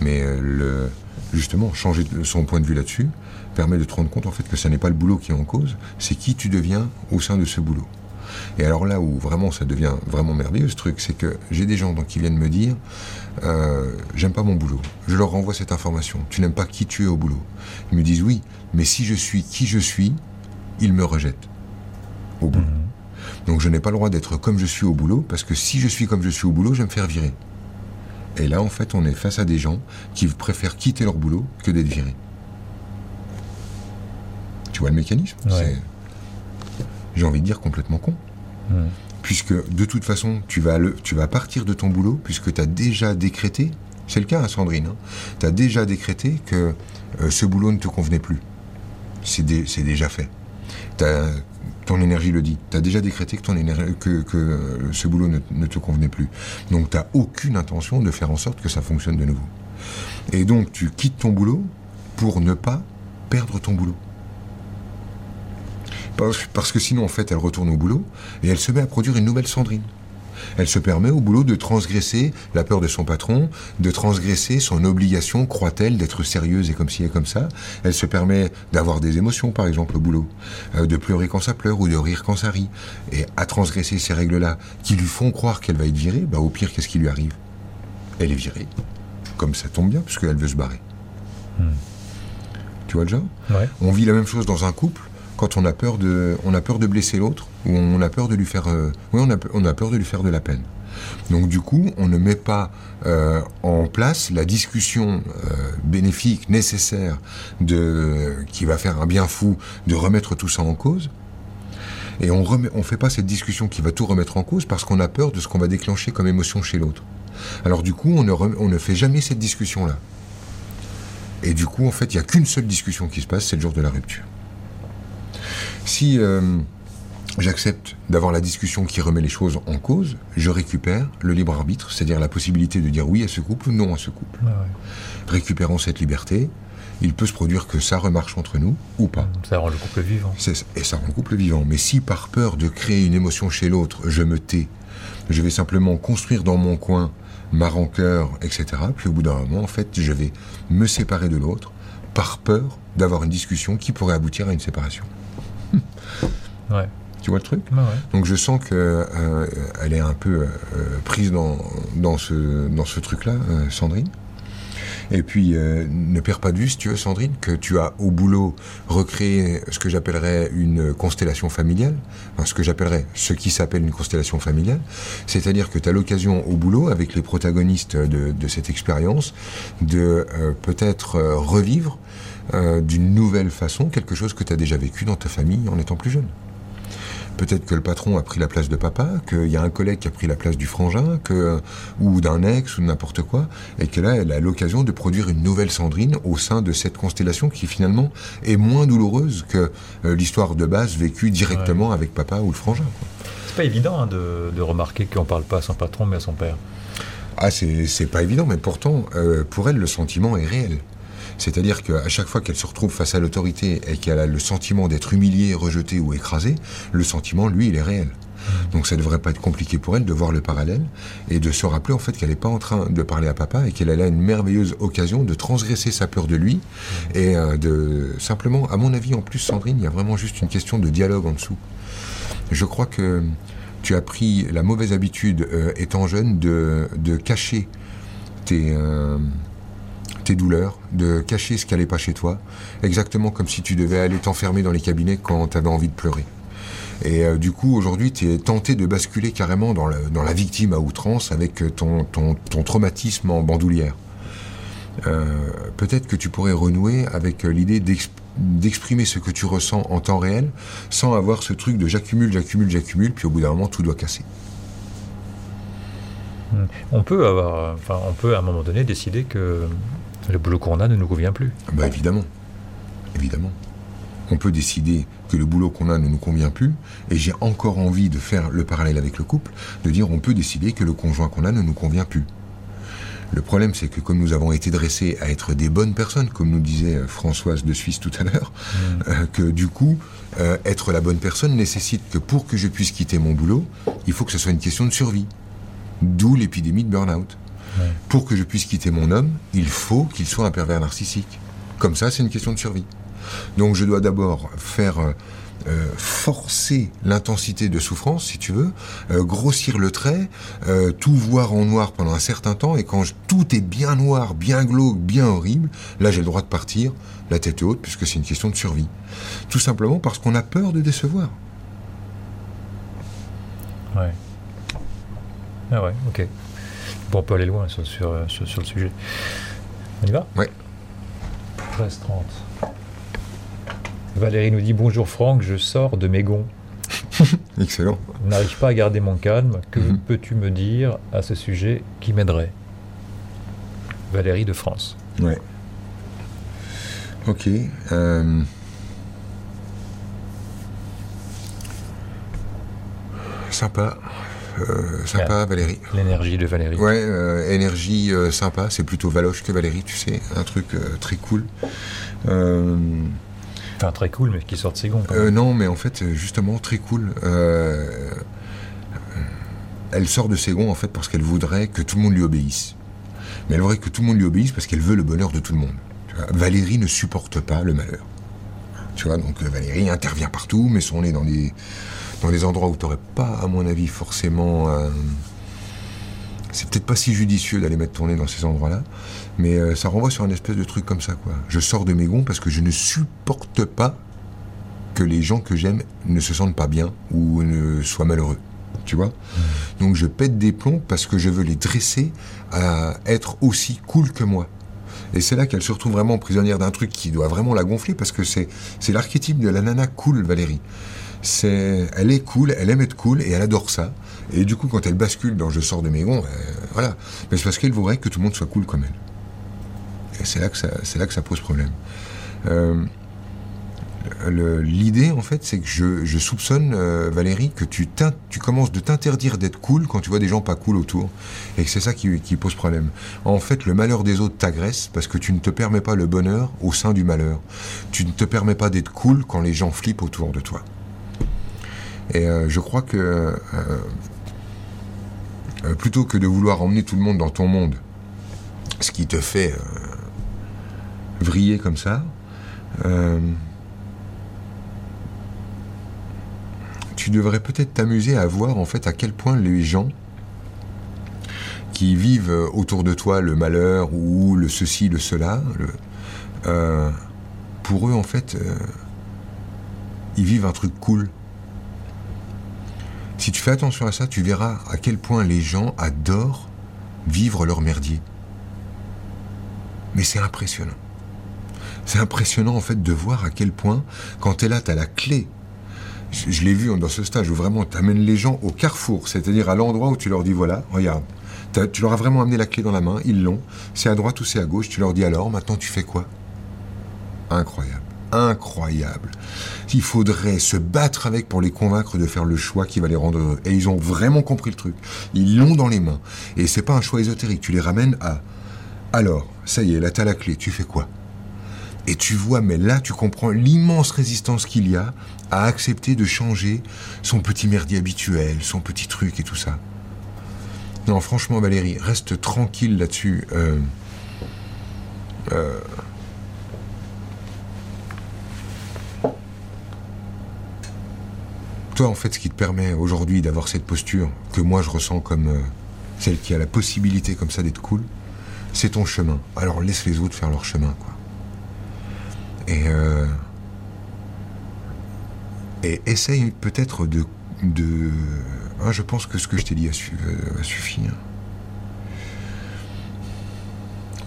Mais euh, le, justement, changer son point de vue là-dessus, permet de te rendre compte en fait que ce n'est pas le boulot qui est en cause, c'est qui tu deviens au sein de ce boulot. Et alors là où vraiment ça devient vraiment merveilleux ce truc, c'est que j'ai des gens donc, qui viennent me dire euh, j'aime pas mon boulot. Je leur renvoie cette information. Tu n'aimes pas qui tu es au boulot. Ils me disent oui, mais si je suis qui je suis, ils me rejettent au boulot. Mhm. Donc je n'ai pas le droit d'être comme je suis au boulot parce que si je suis comme je suis au boulot, je vais me faire virer. Et là en fait on est face à des gens qui préfèrent quitter leur boulot que d'être virés. Tu vois le mécanisme? J'ai envie de dire complètement con. Puisque de toute façon, tu vas, le, tu vas partir de ton boulot, puisque tu as déjà décrété, c'est le cas, à hein, Sandrine, hein, tu as déjà décrété que euh, ce boulot ne te convenait plus. C'est déjà fait. ton énergie le dit. Tu as déjà décrété que, ton énergie, que, que euh, ce boulot ne, ne, te convenait plus. Donc tu n'as aucune intention de faire en sorte que ça fonctionne de nouveau. Et donc tu quittes ton boulot pour ne pas perdre ton boulot. Parce que sinon, en fait, elle retourne au boulot et elle se met à produire une nouvelle Sandrine. Elle se permet au boulot de transgresser la peur de son patron, de transgresser son obligation, croit-elle, d'être sérieuse et comme ci et comme ça. Elle se permet d'avoir des émotions, par exemple, au boulot, euh, de pleurer quand ça pleure ou de rire quand ça rit. Et à transgresser ces règles-là, qui lui font croire qu'elle va être virée, bah, au pire, qu'est-ce qui lui arrive? Elle est virée. Comme ça tombe bien, puisqu'elle veut se barrer. Hmm. Tu vois le genre On vit la même chose dans un couple quand on a peur de, on a peur de blesser l'autre ou on a peur de lui faire, euh, oui, on a, peur de lui faire de la peine. Donc du coup, on ne met pas euh, en place la discussion euh, bénéfique nécessaire de, qui va faire un bien fou de remettre tout ça en cause. Et on ne on fait pas cette discussion qui va tout remettre en cause parce qu'on a peur de ce qu'on va déclencher comme émotion chez l'autre. Alors du coup, on ne, on ne fait jamais cette discussion-là. Et du coup, en fait, il n'y a qu'une seule discussion qui se passe, c'est le jour de la rupture. Si euh, j'accepte d'avoir la discussion qui remet les choses en cause, je récupère le libre arbitre, c'est-à-dire la possibilité de dire oui à ce couple ou non à ce couple. Récupérant cette liberté, il peut se produire que ça remarche entre nous ou pas. Ça rend le couple vivant. Et ça rend le couple vivant. Mais si par peur de créer une émotion chez l'autre, je me tais, je vais simplement construire dans mon coin ma rancœur, etc., puis au bout d'un moment, en fait, je vais me séparer de l'autre par peur d'avoir une discussion qui pourrait aboutir à une séparation. Ouais. Tu vois le truc ouais. Donc je sens qu'elle euh, elle est un peu euh, prise dans, dans ce, dans ce truc-là, euh, Sandrine. Et puis, ne perds pas de vue, si tu veux, Sandrine, que tu as au boulot recréé ce que j'appellerais une constellation familiale, enfin, ce que j'appellerais ce qui s'appelle une constellation familiale, c'est-à-dire que tu as l'occasion au boulot, avec les protagonistes de, de cette expérience, de peut-être revivre euh, d'une nouvelle façon quelque chose que tu as déjà vécu dans ta famille en étant plus jeune. Peut-être que le patron a pris la place de papa, qu'il y a un collègue qui a pris la place du frangin, que, ou d'un ex, ou n'importe quoi, et que là, elle a l'occasion de produire une nouvelle Sandrine au sein de cette constellation qui finalement est moins douloureuse que euh, l'histoire de base vécue directement avec papa ou le frangin. C'est pas évident hein, de, de remarquer qu'on parle pas à son patron mais à son père. Ah, c'est c'est pas évident, mais pourtant, euh, pour elle, le sentiment est réel. C'est-à-dire qu'à chaque fois qu'elle se retrouve face à l'autorité et qu'elle a le sentiment d'être humiliée, rejetée ou écrasée, le sentiment, lui, il est réel. Donc ça devrait pas être compliqué pour elle de voir le parallèle et de se rappeler en fait qu'elle n'est pas en train de parler à papa et qu'elle a là une merveilleuse occasion de transgresser sa peur de lui et euh, de simplement, à mon avis en plus Sandrine, il y a vraiment juste une question de dialogue en dessous. Je crois que tu as pris la mauvaise habitude, euh, étant jeune, de, de cacher tes, euh, tes douleurs, de cacher ce qui n'allait pas chez toi, exactement comme si tu devais aller t'enfermer dans les cabinets quand tu avais envie de pleurer. Et euh, du coup, aujourd'hui, tu es tenté de basculer carrément dans, la victime à outrance avec euh, ton, traumatisme en bandoulière. Euh, Peut-être que tu pourrais renouer avec l'idée d'ex- d'exprimer ce que tu ressens en temps réel sans avoir ce truc de j'accumule, j'accumule, j'accumule, puis au bout d'un moment, tout doit casser. Hmm. On peut avoir, enfin, on peut à un moment donné décider que le boulot qu'on a ne nous convient plus. Bah évidemment, évidemment. On peut décider que le boulot qu'on a ne nous convient plus, et j'ai encore envie de faire le parallèle avec le couple, de dire on peut décider que le conjoint qu'on a ne nous convient plus. Le problème, c'est que comme nous avons été dressés à être des bonnes personnes, comme nous disait euh, Françoise de Suisse tout à l'heure, euh, que du coup, euh, être la bonne personne nécessite que pour que je puisse quitter mon boulot, il faut que ce soit une question de survie. D'où l'épidémie de burn-out. Pour que je puisse quitter mon homme, il faut qu'il soit un pervers narcissique. Comme ça, c'est une question de survie. Donc je dois d'abord faire euh, euh, forcer l'intensité de souffrance, si tu veux, euh, grossir le trait, tout voir en noir pendant un certain temps, et quand tout est bien noir, bien glauque, bien horrible, là j'ai le droit de partir, la tête haute, puisque c'est une question de survie. Tout simplement parce qu'on a peur de décevoir. Ouais. Ah ouais, ok. Bon, on peut aller loin sur, sur, sur- sur le sujet. On y va? Ouais. 13h30. Valérie nous dit Bonjour Franck, je sors de mes gonds. Excellent. N'arrive pas à garder mon calme. Que Mhm. peux-tu me dire à ce sujet qui m'aiderait? Valérie de France. Ouais. Ok. euh, Sympa. Euh, sympa, Valérie. L'énergie de Valérie. Ouais, euh, énergie euh, sympa, c'est plutôt Valoche que Valérie, tu sais, un truc très cool. Enfin, très cool, mais qui sort de ses gonds. euh, non, mais en fait, justement, très cool. Euh, elle sort de ses gonds, en fait, parce qu'elle voudrait que tout le monde lui obéisse. Mais elle voudrait que tout le monde lui obéisse parce qu'elle veut le bonheur de tout le monde. Tu vois, Valérie ne supporte pas le malheur. Tu vois, donc Valérie intervient partout, met son nez dans des, dans des endroits où tu n'aurais pas, à mon avis, forcément... euh, c'est peut-être pas si judicieux d'aller mettre ton nez dans ces endroits-là, mais euh, ça renvoie sur un espèce de truc comme ça, quoi. Je sors de mes gonds parce que je ne supporte pas que les gens que j'aime ne se sentent pas bien ou ne soient malheureux. Tu vois Donc je pète des plombs parce que je veux les dresser à être aussi cool que moi. Et c'est là qu'elle se retrouve vraiment prisonnière d'un truc qui doit vraiment la gonfler parce que c'est, c'est l'archétype de la nana cool, Valérie. C'est, elle est cool, elle aime être cool et elle adore ça. Et du coup, quand elle bascule dans Je sors de mes gonds, euh, voilà. Mais c'est parce qu'elle voudrait que tout le monde soit cool comme elle. Et c'est là que ça, pose problème. Euh, L'idée, en fait, c'est que je, soupçonne, euh, Valérie, que tu, commences de t'interdire d'être cool quand tu vois des gens pas cool autour. Et c'est ça qui, pose problème. En fait, le malheur des autres t'agresse parce que tu ne te permets pas le bonheur au sein du malheur. Tu ne te permets pas d'être cool quand les gens flippent autour de toi. Et euh, je crois que euh, plutôt que de vouloir emmener tout le monde dans ton monde, ce qui te fait vriller comme ça, tu devrais peut-être t'amuser à voir en fait à quel point les gens qui vivent autour de toi le malheur ou le ceci, le cela, euh, pour eux en fait, euh, ils vivent un truc cool. Si tu fais attention à ça, tu verras à quel point les gens adorent vivre leur merdier. Mais c'est impressionnant. C'est impressionnant en fait de voir à quel point, quand tu es là, tu as la clé je, l'ai vu dans ce stage où vraiment tu amènes les gens au carrefour, c'est-à-dire à, l'endroit où tu leur dis voilà, regarde, tu leur as vraiment amené la clé dans la main, ils l'ont, c'est à droite ou c'est à gauche, tu leur dis alors, maintenant tu fais quoi? Incroyable, incroyable. Il faudrait se battre avec pour les convaincre de faire le choix qui va les rendre heureux. Et ils ont vraiment compris le truc. Ils l'ont dans les mains. Et c'est pas un choix ésotérique, tu les ramènes à alors, ça y est, là t'as la clé, tu fais quoi? Et tu vois, mais là, tu comprends l'immense résistance qu'il y a à accepter de changer son petit merdier habituel, son petit truc et tout ça. Non, franchement, Valérie, reste tranquille là-dessus. Euh, euh, toi, en fait, ce qui te permet aujourd'hui d'avoir cette posture que moi je ressens comme euh, celle qui a la possibilité comme ça d'être cool, c'est ton chemin. Alors laisse les autres faire leur chemin, quoi. Et, euh, et essaye peut-être de... de ah, je pense que ce que je t'ai dit a, su, euh, suffi. Hein.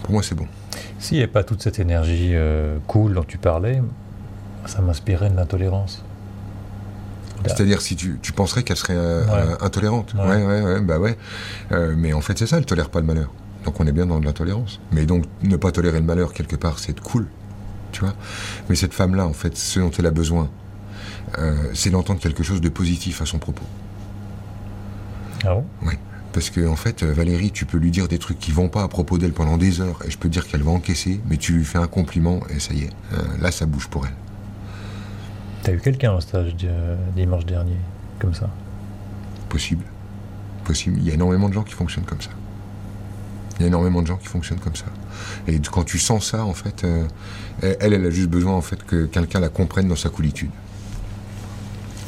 Pour moi, c'est bon. S'il n'y avait pas toute cette énergie cool dont tu parlais, ça m'inspirait de l'intolérance. C'est-à-dire si tu, tu penserais qu'elle serait intolérante. Ouais. ouais, ouais, bah ouais. mais en fait, c'est ça, elle tolère pas le malheur. Donc on est bien dans de l'intolérance. Mais donc ne pas tolérer le malheur quelque part, c'est cool tu vois? Mais cette femme-là, en fait, ce dont elle a besoin, euh, c'est d'entendre quelque chose de positif à son propos. Ah bon? Oui. Parce que, en fait, Valérie, tu peux lui dire des trucs qui vont pas à propos d'elle pendant des heures, et je peux dire qu'elle va encaisser, mais tu lui fais un compliment, et ça y est, euh, là, ça bouge pour elle. T'as eu quelqu'un au stage dimanche dernier, comme ça? Possible. Possible. Il y a énormément de gens qui fonctionnent comme ça. Il y a énormément de gens qui fonctionnent comme ça. Et quand tu sens ça, en fait, euh, elle, elle a juste besoin en fait que quelqu'un la comprenne dans sa coolitude,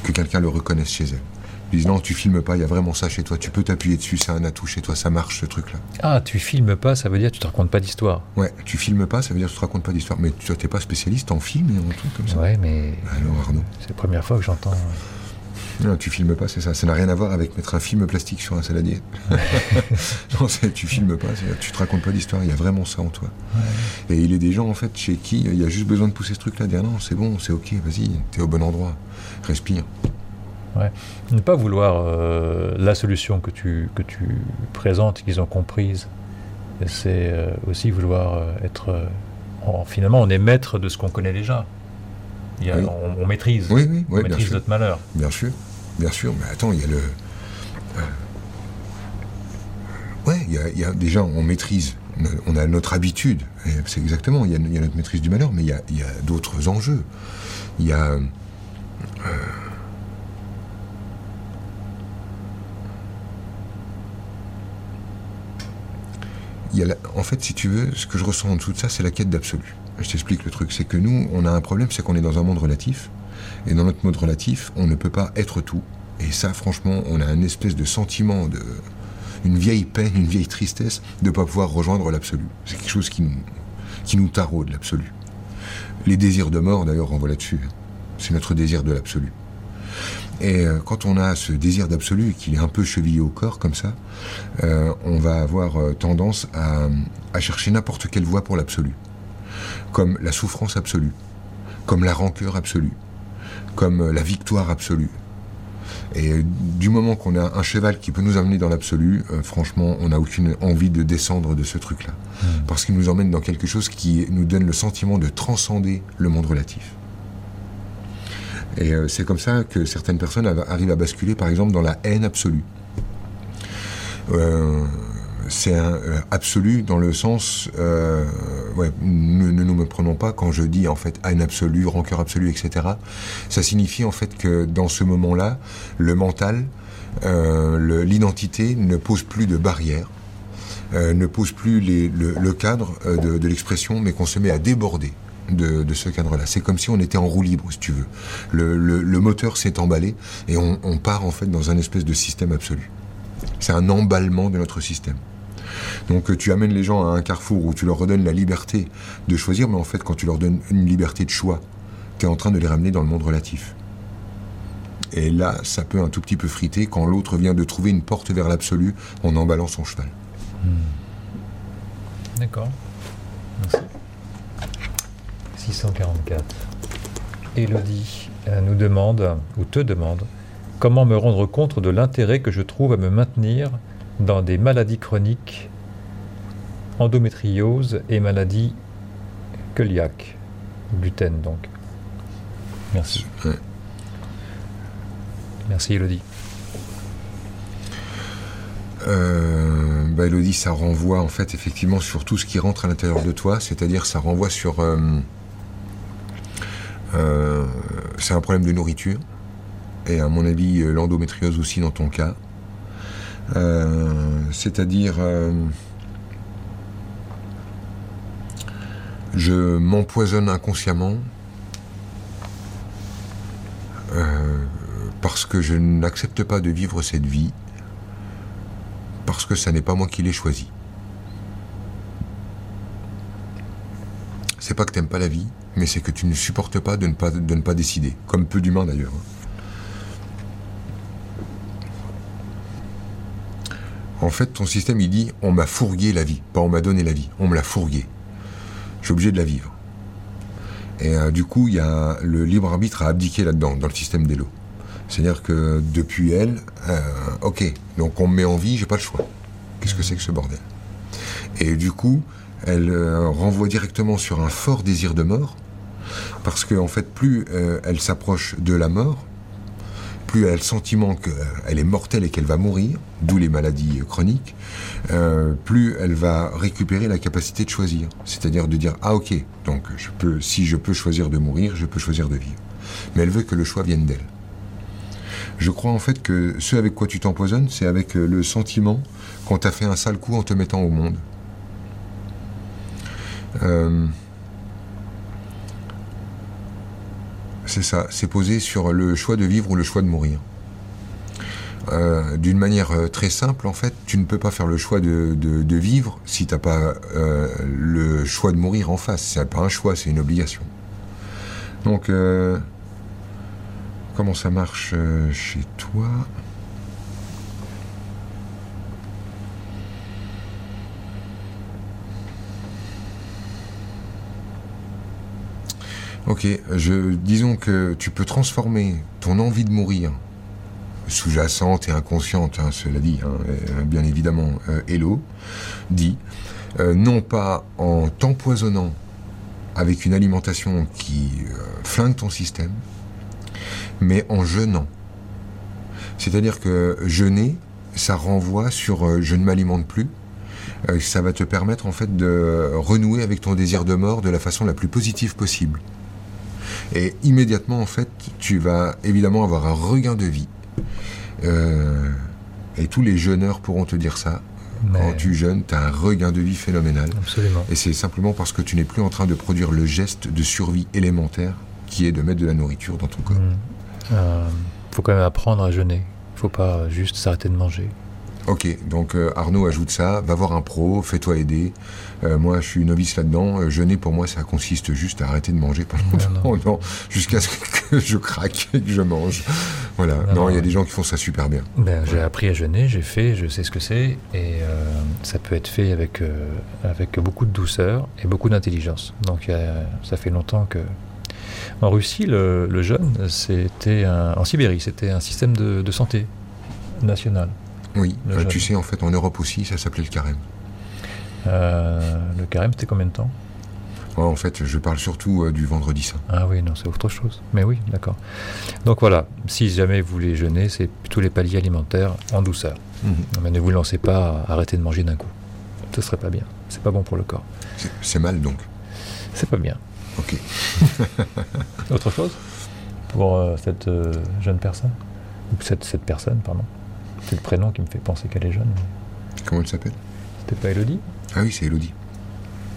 que quelqu'un le reconnaisse chez elle. Ils disent non, tu filmes pas, il y a vraiment ça chez toi. Tu peux t'appuyer dessus, c'est un atout chez toi, ça marche ce truc-là. Ah, tu filmes pas, ça veut dire que tu te racontes pas d'histoire. Ouais, tu filmes pas, ça veut dire que tu te racontes pas d'histoire. Mais tu n'es pas spécialiste en film et en tout comme ça. Ouais, mais. Alors Arnaud. C'est la première fois que j'entends. Non, tu filmes pas, c'est ça. Ça n'a rien à voir avec mettre un film plastique sur un saladier. non, tu filmes pas, tu te racontes pas d'histoire, il y a vraiment ça en toi. Et il est des gens, en fait, chez qui il y a juste besoin de pousser ce truc-là, dire non, c'est bon, c'est ok, vas-y, t'es au bon endroit, respire. Ouais. Ne pas vouloir euh, la solution que tu, que tu présentes, qu'ils ont comprise, c'est euh, aussi vouloir euh, être. finalement, on est maître de ce qu'on connaît déjà. on, maîtrise. Oui, oui, on maîtrise notre malheur. Bien sûr. Bien sûr, mais attends, il y a le. Ouais, il y, a, déjà, on maîtrise, on a notre habitude, c'est exactement, il y, a, notre maîtrise du malheur, mais il y a, d'autres enjeux. Il y a. Euh, en fait, si tu veux, ce que je ressens en dessous de ça, c'est la quête d'absolu. Je t'explique le truc, c'est que nous, on a un problème, c'est qu'on est dans un monde relatif, et dans notre mode relatif, on ne peut pas être tout. Et ça, franchement, on a un espèce de sentiment de. une vieille peine, une vieille tristesse de pas pouvoir rejoindre l'absolu. C'est quelque chose qui nous, qui nous taraude, l'absolu. Les désirs de mort, d'ailleurs, renvoient là-dessus. c'est notre désir de l'absolu. Et euh, quand on a ce désir d'absolu, qu'il est un peu chevillé au corps comme ça, euh, on va avoir euh, tendance à, à chercher n'importe quelle voie pour l'absolu. Comme la souffrance absolue, comme la rancœur absolue, comme la victoire absolue. Et du moment qu'on a un cheval qui peut nous amener dans l'absolu, franchement, on n'a aucune envie de descendre de ce truc-là. Hmm. Parce qu'il nous emmène dans quelque chose qui nous donne le sentiment de transcender le monde relatif. Et euh, c'est comme ça que certaines personnes arrivent à basculer, par exemple, dans la haine absolue. Euh, c'est un euh, absolu dans le sens, ouais, ne, nous me prenons pas quand je dis en fait haine absolue, rancœur absolue, etc. Ça signifie en fait que dans ce moment-là, le mental, l'identité ne pose plus de barrières, ne pose plus le, cadre de l'expression, mais qu'on se met à déborder de, ce cadre-là. C'est comme si on était en roue libre, si tu veux. Le, moteur s'est emballé et on, part en fait dans un espèce de système absolu. C'est un emballement de notre système. Donc tu amènes les gens à un carrefour où tu leur redonnes la liberté de choisir, mais en fait quand tu leur donnes une liberté de choix, tu es en train de les ramener dans le monde relatif. Et là, ça peut un tout petit peu friter quand l'autre vient de trouver une porte vers l'absolu en emballant son cheval. Hmm. D'accord. Merci. 644. Elodie euh, nous demande, ou te demande, comment me rendre compte de l'intérêt que je trouve à me maintenir dans des maladies chroniques, endométriose et maladie cœliaque, gluten donc. Merci. Merci Elodie. Euh, bah Elodie, ça renvoie en fait effectivement sur tout ce qui rentre à l'intérieur de toi, c'est-à-dire ça renvoie sur euh, c'est un problème de nourriture. Et à mon avis, euh, l'endométriose aussi dans ton cas. Euh, c'est-à-dire, je m'empoisonne inconsciemment parce que je n'accepte pas de vivre cette vie, parce que ça n'est pas moi qui l'ai choisi. C'est pas que t'aimes pas la vie, mais c'est que tu ne supportes pas de ne pas, décider, comme peu d'humains d'ailleurs. En fait, ton système, il dit on m'a fourgué la vie, pas on m'a donné la vie, on me l'a fourgué. Je suis obligé de la vivre. Et euh, du coup, il y a le libre arbitre a abdiqué là-dedans, dans le système des lots. C'est-à-dire que depuis elle, euh, ok, donc on me met en vie, j'ai pas le choix. Qu'est-ce que c'est que ce bordel? Et du coup, elle euh, renvoie directement sur un fort désir de mort, parce qu'en en fait, plus euh, elle s'approche de la mort, plus elle a le sentiment qu'elle est mortelle et qu'elle va mourir, d'où les maladies chroniques, euh, plus elle va récupérer la capacité de choisir. C'est-à-dire de dire ah ok, donc si je peux choisir de mourir, je peux choisir de vivre. Mais elle veut que le choix vienne d'elle. Je crois en fait que ce avec quoi tu t'empoisonnes, c'est avec le sentiment qu'on t'a fait un sale coup en te mettant au monde. Euh, c'est ça, c'est posé sur le choix de vivre ou le choix de mourir. Euh, d'une manière euh, très simple, en fait, tu ne peux pas faire le choix de, vivre si tu n'as pas euh, le choix de mourir en face. C'est pas un choix, c'est une obligation. Donc, comment ça marche chez toi? Ok, je, disons que tu peux transformer ton envie de mourir, sous-jacente et inconsciente, hein, cela dit, hein, euh, bien évidemment, euh, Hello, dit, euh, non pas en t'empoisonnant avec une alimentation qui flingue ton système, mais en jeûnant. C'est-à-dire que jeûner, ça renvoie sur je ne m'alimente plus, ça va te permettre en fait de renouer avec ton désir de mort de la façon la plus positive possible. Et immédiatement, en fait, tu vas évidemment avoir un regain de vie. Euh, et tous les jeûneurs pourront te dire ça. Quand tu jeûnes, tu as un regain de vie phénoménal. Absolument. Et c'est simplement parce que tu n'es plus en train de produire le geste de survie élémentaire qui est de mettre de la nourriture dans ton corps. Il mmh. euh, faut quand même apprendre à jeûner. Il faut pas juste s'arrêter de manger. Ok, donc euh, Arnaud ajoute ça, va voir un pro, fais-toi aider. Euh, moi, je suis novice là-dedans. Euh, jeûner, pour moi, ça consiste juste à arrêter de manger pendant longtemps, jusqu'à ce que je craque et que je mange. Voilà. Non, il y a des gens qui font ça super bien. Ben, j'ai appris à jeûner, j'ai fait, je sais ce que c'est, et ça peut être fait avec, avec beaucoup de douceur et beaucoup d'intelligence. Donc ça fait longtemps que... En Russie, le, jeûne, c'était en Sibérie, c'était un système de santé national. Oui, euh, tu sais, en fait, en Europe aussi, ça s'appelait le carême. Euh, le carême, c'était combien de temps? En fait, je parle surtout euh, du vendredi saint. Ah oui, non, c'est autre chose. Mais oui, d'accord. Donc voilà, si jamais vous voulez jeûner, c'est tous les paliers alimentaires en douceur. Mhm. Mais ne vous lancez pas à arrêter de manger d'un coup. Ce serait pas bien. C'est pas bon pour le corps. C'est mal donc C'est pas bien. Ok. autre chose? Pour cette jeune personne? Ou cette, cette personne, pardon c'est le prénom qui me fait penser qu'elle est jeune. Comment elle s'appelle? C'était pas Elodie? Ah oui, c'est Elodie.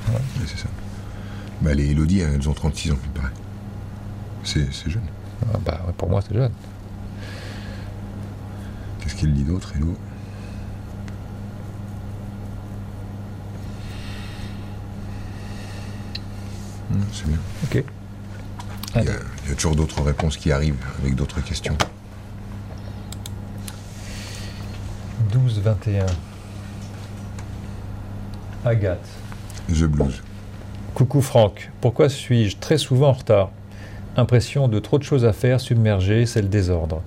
Ouais. c'est ça. Bah, les Elodie, elles ont 36 ans, il paraît. C'est, jeune. Ah, bah, pour moi, c'est jeune. Qu'est-ce qu'elle dit d'autre, Elo? Hmm, C'est bien. Ok. Il y, a, toujours d'autres réponses qui arrivent avec d'autres questions. 12-21. Agathe. The Blues. Coucou Franck, pourquoi suis-je très souvent en retard? Impression de trop de choses à faire, submergé, c'est le désordre.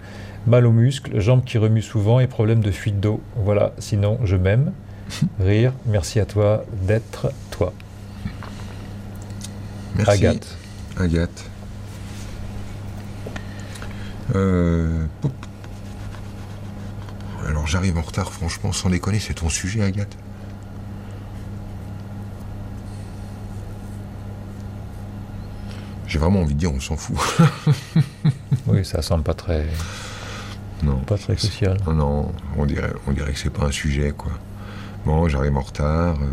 Mal aux muscles, jambes qui remuent souvent et problème de fuite d'eau. Voilà, sinon je m'aime. Rire, merci à toi d'être toi. Merci. Agathe. Agathe. Euh, alors j'arrive en retard, franchement, sans déconner, c'est ton sujet, Agathe. J'ai vraiment envie de dire, on s'en fout. oui, ça semble pas très. Non. Pas très social. Non, on dirait, on dirait que c'est pas un sujet, quoi. Bon, j'arrive en retard. Euh,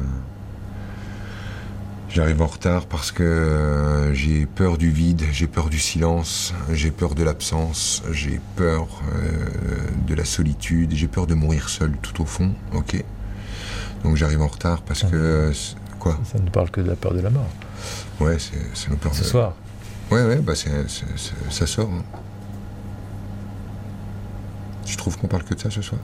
J'arrive en retard parce que euh, j'ai peur du vide, j'ai peur du silence, j'ai peur de l'absence, j'ai peur euh, de la solitude, j'ai peur de mourir seul tout au fond, ok Donc j'arrive en retard parce que... Quoi? Ça ne parle que de la peur de la mort. Ouais, c'est nos peurs Ce soir Ouais, ouais, bah ça sort. Hein. Tu trouves qu'on parle que de ça ce soir?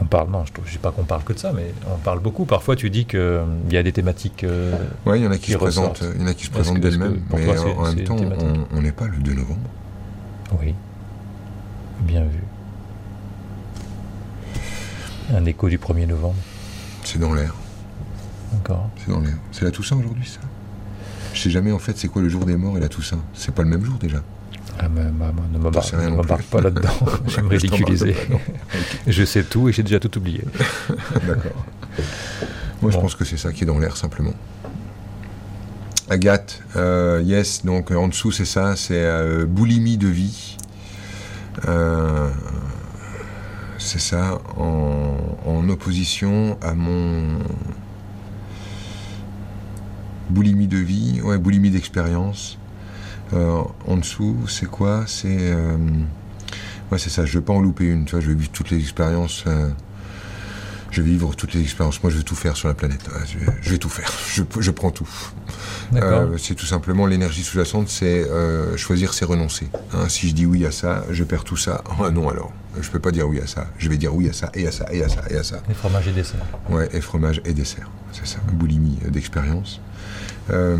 On parle, non, je ne dis pas qu'on parle que de ça, mais on parle beaucoup. Parfois, tu dis qu'il euh, y a des thématiques. Euh, oui, il y en a qui, se présentent, il y en a qui se présentent d'elles-mêmes, mais en, même temps, on n'est pas le 2 novembre. Oui, bien vu. Un écho du 1er novembre. C'est dans l'air. D'accord. C'est dans l'air. C'est la Toussaint aujourd'hui, ça? Je sais jamais en fait c'est quoi le jour des morts et la Toussaint? C'est pas le même jour déjà? Ah, mais, ne m'embarque pas là-dedans. je vais me ridiculiser. je sais tout et j'ai déjà tout oublié. D'accord. Moi, je pense que c'est ça qui est dans l'air, simplement. Agathe, euh, yes, donc en dessous, c'est ça, c'est euh, boulimie de vie. Euh, c'est ça, en, en, opposition à mon. Boulimie de vie, ouais, boulimie d'expérience. Euh, en dessous, c'est quoi? C'est euh, ouais, c'est ça. Je veux pas en louper une. Tu vois, je vais vivre toutes les expériences. Euh, je vais vivre toutes les expériences. Moi, je veux tout faire sur la planète. je, vais, tout faire. Je, prends tout. c'est tout simplement l'énergie sous-jacente, c'est choisir, c'est renoncer. Hein, si je dis oui à ça, je perds tout ça. Ah non, alors, je peux pas dire oui à ça. Je vais dire oui à ça et à ça et à ça et à ça. Et fromage et dessert. Ouais, et fromage et dessert. C'est ça. Boulimie d'expérience. Euh,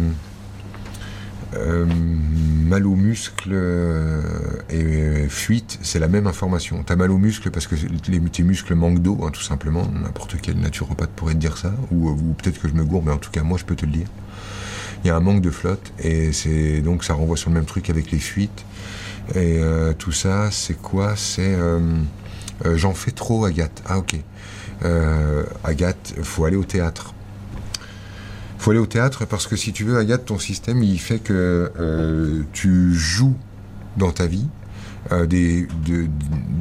mal aux muscles euh, et fuite, c'est la même information. T'as mal aux muscles parce que les, tes muscles manquent d'eau, hein, tout simplement. N'importe quel naturopathe pourrait te dire ça, ou, peut-être que je me gourre, mais en tout cas, moi, je peux te le dire. Il y a un manque de flotte, et donc ça renvoie sur le même truc avec les fuites. Et euh, tout ça, c'est quoi? C'est j'en fais trop, Agathe. Ah ok. Agathe, faut aller au théâtre faut aller au théâtre parce que si tu veux, Agathe, ton système, il fait que euh, tu joues dans ta vie euh, des,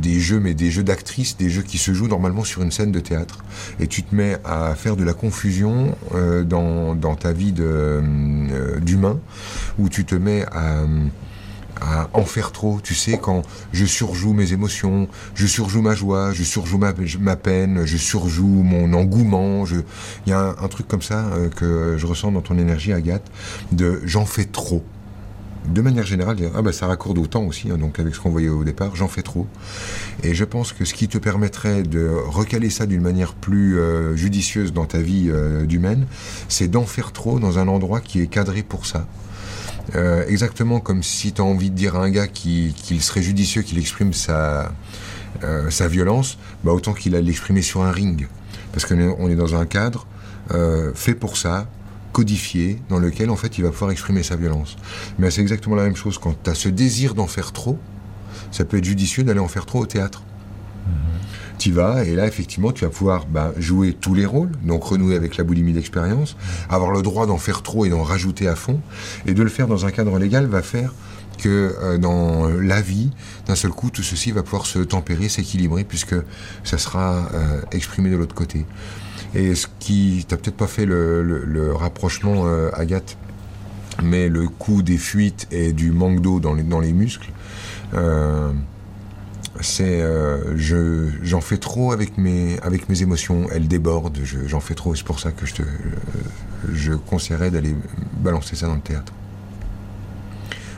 des jeux, mais des jeux d'actrices, des jeux qui se jouent normalement sur une scène de théâtre. Et tu te mets à faire de la confusion euh, dans, dans, ta vie d'humain, où tu te mets à à en faire trop. Tu sais, quand je surjoue mes émotions, je surjoue ma joie, je surjoue ma, peine, je surjoue mon engouement. Il y a un, truc comme ça euh, que je ressens dans ton énergie, Agathe, de j'en fais trop. De manière générale, ah bah ça raccorde au temps aussi, hein, donc avec ce qu'on voyait au départ, j'en fais trop. Et je pense que ce qui te permettrait de recaler ça d'une manière plus euh, judicieuse dans ta vie euh, d'humaine, c'est d'en faire trop dans un endroit qui est cadré pour ça. Euh, exactement comme si tu as envie de dire à un gars qu'il serait judicieux qu'il exprime sa, euh, sa violence, bah autant qu'il a l'exprimer sur un ring. Parce qu'on est dans un cadre euh, fait pour ça, codifié, dans lequel en fait il va pouvoir exprimer sa violence. Mais c'est exactement la même chose quand tu as ce désir d'en faire trop, ça peut être judicieux d'aller en faire trop au théâtre tu vas, et là, effectivement, tu vas pouvoir bah, jouer tous les rôles, donc renouer avec la boulimie d'expérience, avoir le droit d'en faire trop et d'en rajouter à fond, et de le faire dans un cadre légal va faire que euh, dans la vie, d'un seul coup, tout ceci va pouvoir se tempérer, s'équilibrer, puisque ça sera euh, exprimé de l'autre côté. Et ce qui, t'as peut-être pas fait le, rapprochement, euh, Agathe, mais le coup des fuites et du manque d'eau dans les muscles, c'est euh, je j'en fais trop avec mes avec mes émotions. Elles débordent. J'en fais trop. C'est pour ça que je te je conseillerais d'aller balancer ça dans le théâtre.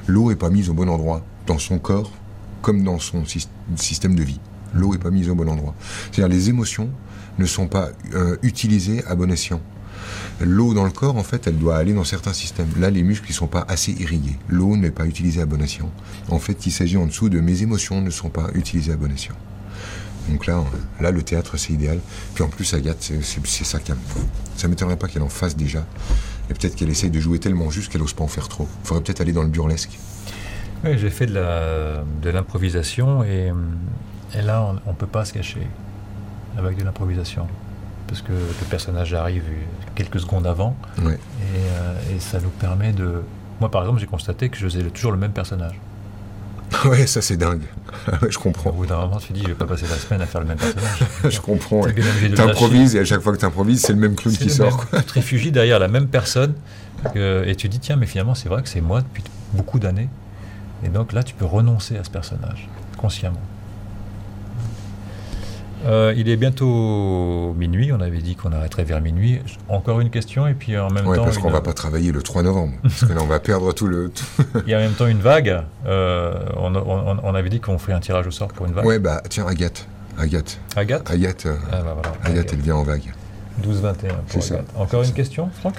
L'eau est pas mise au bon endroit. Dans son corps comme dans son système de vie. L'eau est pas mise au bon endroit. C'est-à-dire les émotions ne sont pas euh, utilisées à bon escient L'eau dans le corps, en fait, elle doit aller dans certains systèmes. Là, les muscles ne sont pas assez irrigués. L'eau n'est pas utilisée à bon escient. En fait, il s'agit en dessous de mes émotions ne sont pas utilisées à bon escient. Donc là, là le théâtre, c'est idéal. Puis en plus, Agathe, c'est ça qui Ça ne m'étonnerait pas qu'elle en fasse déjà. Et peut-être qu'elle essaye de jouer tellement juste qu'elle n'ose pas en faire trop. Il faudrait peut-être aller dans le burlesque. Oui, j'ai fait de l'improvisation et, et, là, on ne peut pas se cacher avec de l'improvisation parce que le personnage arrive quelques secondes avant. Euh, et, ça nous permet de. Moi, par exemple, j'ai constaté que je faisais toujours le même personnage. Ouais, ça c'est dingue. je comprends. Au bout d'un moment, tu dis, je vais pas passer la semaine à faire le même personnage. je comprends. Tu improvises et à chaque fois que tu improvises, c'est le même clown qui sort. Tu te réfugies derrière la même personne et tu dis, tiens, mais finalement, c'est vrai que c'est moi depuis beaucoup d'années. Et donc là, tu peux renoncer à ce personnage, consciemment. Euh, il est bientôt minuit, on avait dit qu'on arrêterait vers minuit. Encore une question et puis en même ouais, temps... parce qu'on ne va pas travailler le 3 novembre, parce que là on va perdre tout le... il y a en même temps une vague. Euh, on, avait dit qu'on ferait un tirage au sort pour une vague. Ouais, bah tiens, Agathe. Agathe. Agathe Agathe, euh, ah, bah, Agathe, elle vient en vague. 12-21 pour Agathe. Encore une question, Franck?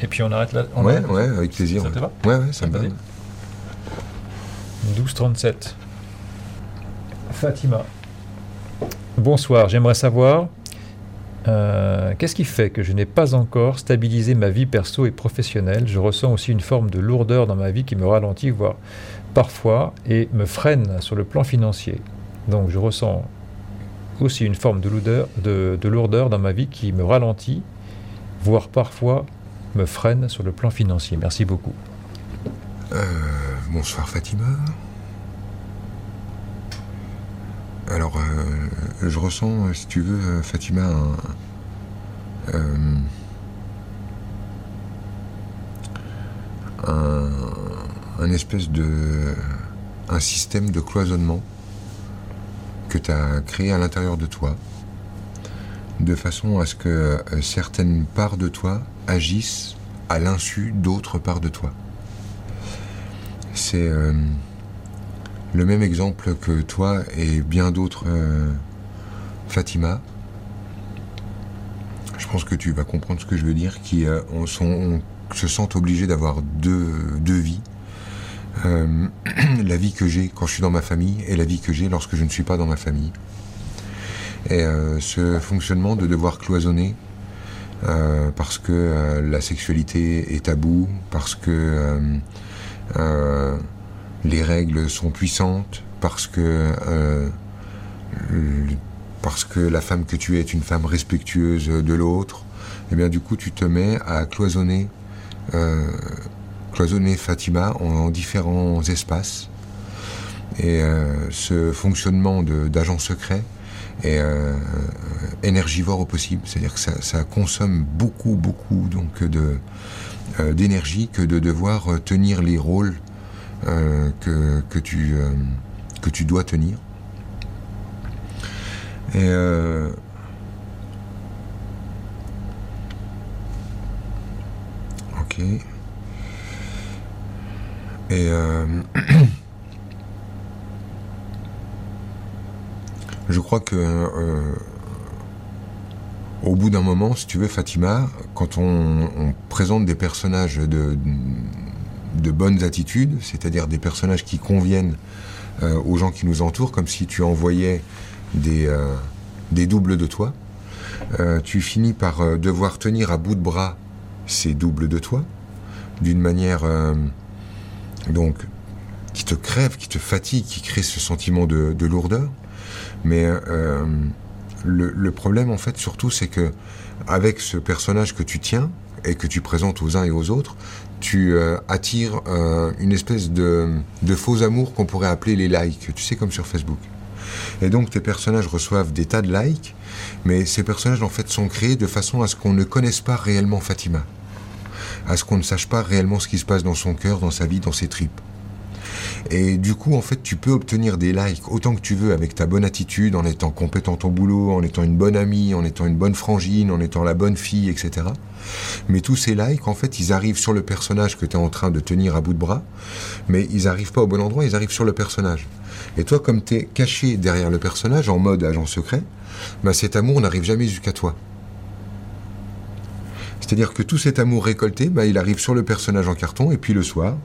Et puis on arrête là. ouais, ouais, avec plaisir. Ça te va? Ouais, ouais, ça me va. 12-37. Fatima. Bonsoir, j'aimerais savoir euh, qu'est-ce qui fait que je n'ai pas encore stabilisé ma vie perso et professionnelle? Je ressens aussi une forme de lourdeur dans ma vie qui me ralentit, voire parfois, et me freine sur le plan financier. Donc je ressens aussi une forme de lourdeur, de, lourdeur dans ma vie qui me ralentit, voire parfois me freine sur le plan financier. Merci beaucoup. Euh, bonsoir Fatima. Alors, euh, je ressens, si tu veux, euh, Fatima, euh, un, un, espèce de. un système de cloisonnement que tu as créé à l'intérieur de toi, de façon à ce que certaines parts de toi agissent à l'insu d'autres parts de toi. C'est le même exemple que toi et bien d'autres, euh, Fatima. Je pense que tu vas comprendre ce que je veux dire, qui euh, se sentent obligés d'avoir deux, vies. Euh, la vie que j'ai quand je suis dans ma famille et la vie que j'ai lorsque je ne suis pas dans ma famille. Et ce fonctionnement de devoir cloisonner parce que la sexualité est tabou, parce que les règles sont puissantes parce que euh, parce que la femme que tu es est une femme respectueuse de l'autre, et eh bien du coup tu te mets à cloisonner euh, cloisonner Fatima en, différents espaces. Et euh, ce fonctionnement d'agent secret est énergivore au possible, c'est-à-dire que ça, consomme beaucoup beaucoup d'énergie que de devoir tenir les rôles que, que, tu, que tu dois tenir. Et ok. Et je crois que euh, au bout d'un moment, si tu veux, Fatima, quand on, présente des personnages de, de bonnes attitudes, c'est-à-dire des personnages qui conviennent euh, aux gens qui nous entourent, comme si tu envoyais des, euh, doubles de toi, tu finis par devoir tenir à bout de bras ces doubles de toi, d'une manière donc qui te crève, qui te fatigue, qui crée ce sentiment de, de lourdeur. Mais euh, le, problème, en fait, surtout, c'est que avec ce personnage que tu tiens et que tu présentes aux uns et aux autres, tu euh, attires euh, une espèce de, de faux amour qu'on pourrait appeler les likes, tu sais, comme sur Facebook. Et donc tes personnages reçoivent des tas de likes, mais ces personnages en fait sont créés de façon à ce qu'on ne connaisse pas réellement Fatima, à ce qu'on ne sache pas réellement ce qui se passe dans son cœur, dans sa vie, dans ses tripes. Et du coup, en fait, tu peux obtenir des likes autant que tu veux avec ta bonne attitude, en étant compétent au boulot, en étant une bonne amie, en étant une bonne frangine, en étant la bonne fille, etc. Mais tous ces likes, en fait, ils arrivent sur le personnage que tu es en train de tenir à bout de bras, mais ils arrivent pas au bon endroit, ils arrivent sur le personnage. Et toi, comme tu es caché derrière le personnage, en mode agent secret, bah, cet amour n'arrive jamais jusqu'à toi. C'est-à-dire que tout cet amour récolté, bah, il arrive sur le personnage en carton, et puis le soir,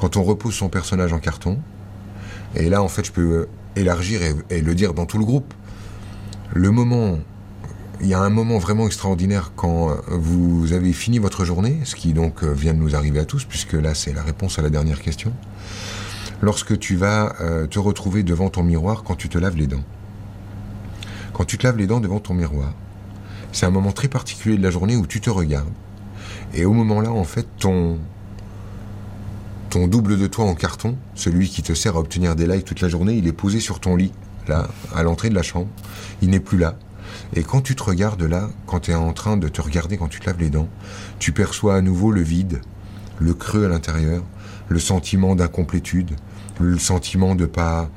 quand on repousse son personnage en carton, et là en fait je peux euh, élargir et, le dire dans tout le groupe, le moment, il y a un moment vraiment extraordinaire quand euh, vous avez fini votre journée, ce qui donc euh, vient de nous arriver à tous, puisque là c'est la réponse à la dernière question, lorsque tu vas te retrouver devant ton miroir quand tu te laves les dents. Quand tu te laves les dents devant ton miroir, c'est un moment très particulier de la journée où tu te regardes. Et au moment-là, en fait, ton, ton double de toi en carton, celui qui te sert à obtenir des likes toute la journée, il est posé sur ton lit, là, à l'entrée de la chambre. Il n'est plus là. Et quand tu te regardes là, quand tu es en train de te regarder quand tu te laves les dents, tu perçois à nouveau le vide, le creux à l'intérieur, le sentiment d'incomplétude, le sentiment de pas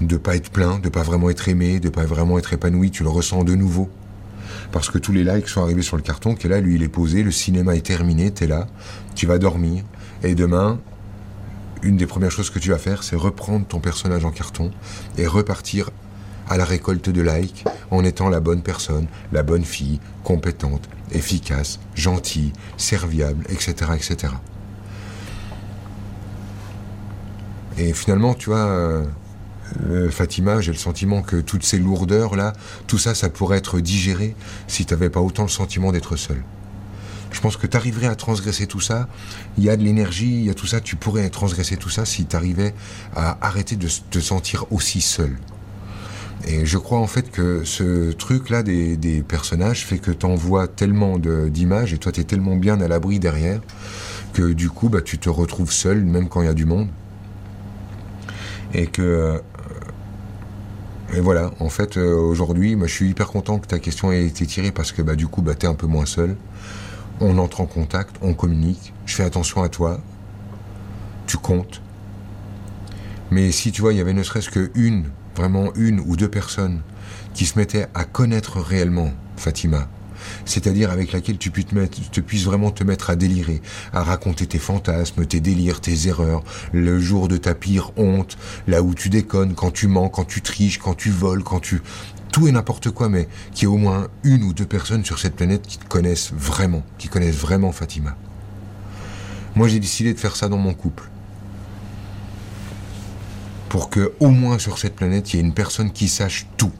de pas être plein, de pas vraiment être aimé, de pas vraiment être épanoui, tu le ressens de nouveau. Parce que tous les likes sont arrivés sur le carton, qui là, lui il est posé, le cinéma est terminé, tu es là, tu vas dormir, et demain, une des premières choses que tu vas faire, c'est reprendre ton personnage en carton et repartir à la récolte de likes en étant la bonne personne, la bonne fille, compétente, efficace, gentille, serviable, etc. etc. Et finalement, tu vois, euh, Fatima, j'ai le sentiment que toutes ces lourdeurs-là, tout ça, ça pourrait être digéré si tu n'avais pas autant le sentiment d'être seul. Je pense que tu arriverais à transgresser tout ça. Il y a de l'énergie, il y a tout ça. Tu pourrais transgresser tout ça si tu arrivais à arrêter de te sentir aussi seul. Et je crois en fait que ce truc-là des, personnages fait que tu envoies tellement d'images et toi tu es tellement bien à l'abri derrière que du coup bah, tu te retrouves seul même quand il y a du monde. Et que. Euh, et voilà, en fait, euh, aujourd'hui, je suis hyper content que ta question ait été tirée parce que bah, du coup, bah, tu es un peu moins seul on entre en contact, on communique, je fais attention à toi, tu comptes. Mais si tu vois, il y avait ne serait-ce qu'une, vraiment une ou deux personnes qui se mettaient à connaître réellement Fatima, c'est-à-dire avec laquelle tu, puisses, tu puisses vraiment te mettre à délirer, à raconter tes fantasmes, tes délires, tes erreurs, le jour de ta pire honte, là où tu déconnes, quand tu mens, quand tu triches, quand tu voles, quand tu tout et n'importe quoi, mais qu'il y ait au moins une ou deux personnes sur cette planète qui te connaissent vraiment, qui connaissent vraiment Fatima. Moi, j'ai décidé de faire ça dans mon couple. Pour que, au moins sur cette planète, il y ait une personne qui sache tout.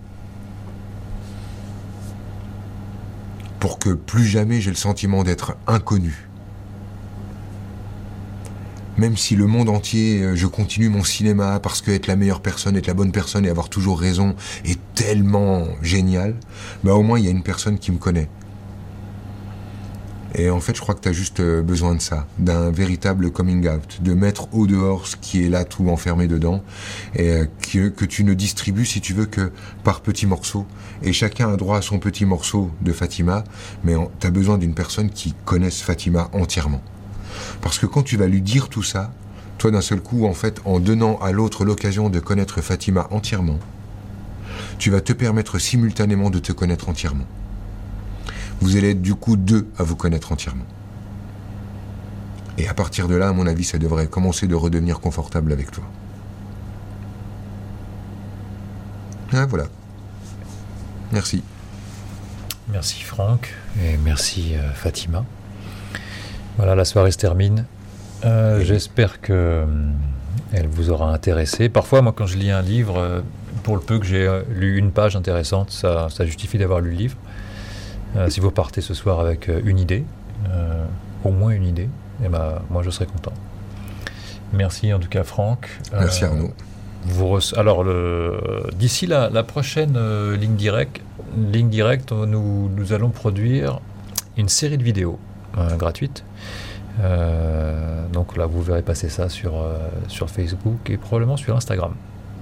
Pour que plus jamais j'ai le sentiment d'être inconnu même si le monde entier, euh, je continue mon cinéma parce que être la meilleure personne, être la bonne personne et avoir toujours raison est tellement génial, bah au moins il y a une personne qui me connaît. Et en fait, je crois que tu as juste euh, besoin de ça, d'un véritable coming out, de mettre au dehors ce qui est là tout enfermé dedans, et euh, que, que tu ne distribues, si tu veux, que par petits morceaux. Et chacun a droit à son petit morceau de Fatima, mais tu as besoin d'une personne qui connaisse Fatima entièrement. Parce que quand tu vas lui dire tout ça, Toi, d'un seul coup, en fait, en donnant à l'autre l'occasion de connaître Fatima entièrement, tu vas te permettre simultanément de te connaître entièrement. Vous allez être du coup deux à vous connaître entièrement. Et à partir de là, à mon avis, ça devrait commencer de redevenir confortable avec toi. Ah, voilà. Merci. Merci Franck et merci euh, Fatima. Voilà, la soirée se termine. Euh, j'espère que hum, elle vous aura intéressé. Parfois, moi, quand je lis un livre, euh, pour le peu que j'ai lu une page intéressante, ça, justifie d'avoir lu le livre. si vous partez ce soir avec une idée, au moins une idée, eh ben, moi je serai content. Merci en tout cas Franck. Merci Arnaud. Vous Alors d'ici la, la, prochaine ligne directe, ligne directe, nous, nous allons produire une série de vidéos gratuites euh, donc là, vous verrez passer ça sur, euh, sur Facebook et probablement sur Instagram.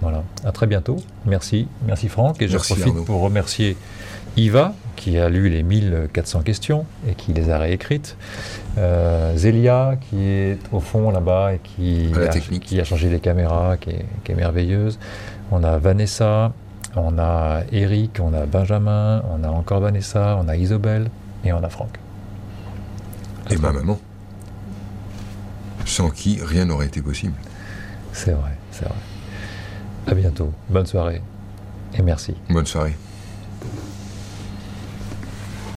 Voilà. À très bientôt. Merci. Merci Franck. Et je profite pour remercier Iva, qui a lu les 1400 questions et qui les a réécrites. Euh, Zélia, qui est au fond là-bas et qui a, qui a, changé les caméras, qui est, qui est, merveilleuse. On a Vanessa, on a Eric, on a Benjamin, on a encore Vanessa, on a Isobel et on a Franck. Et ma maman sans qui rien n'aurait été possible. C'est vrai, c'est vrai. À bientôt. Bonne soirée et merci. Bonne soirée.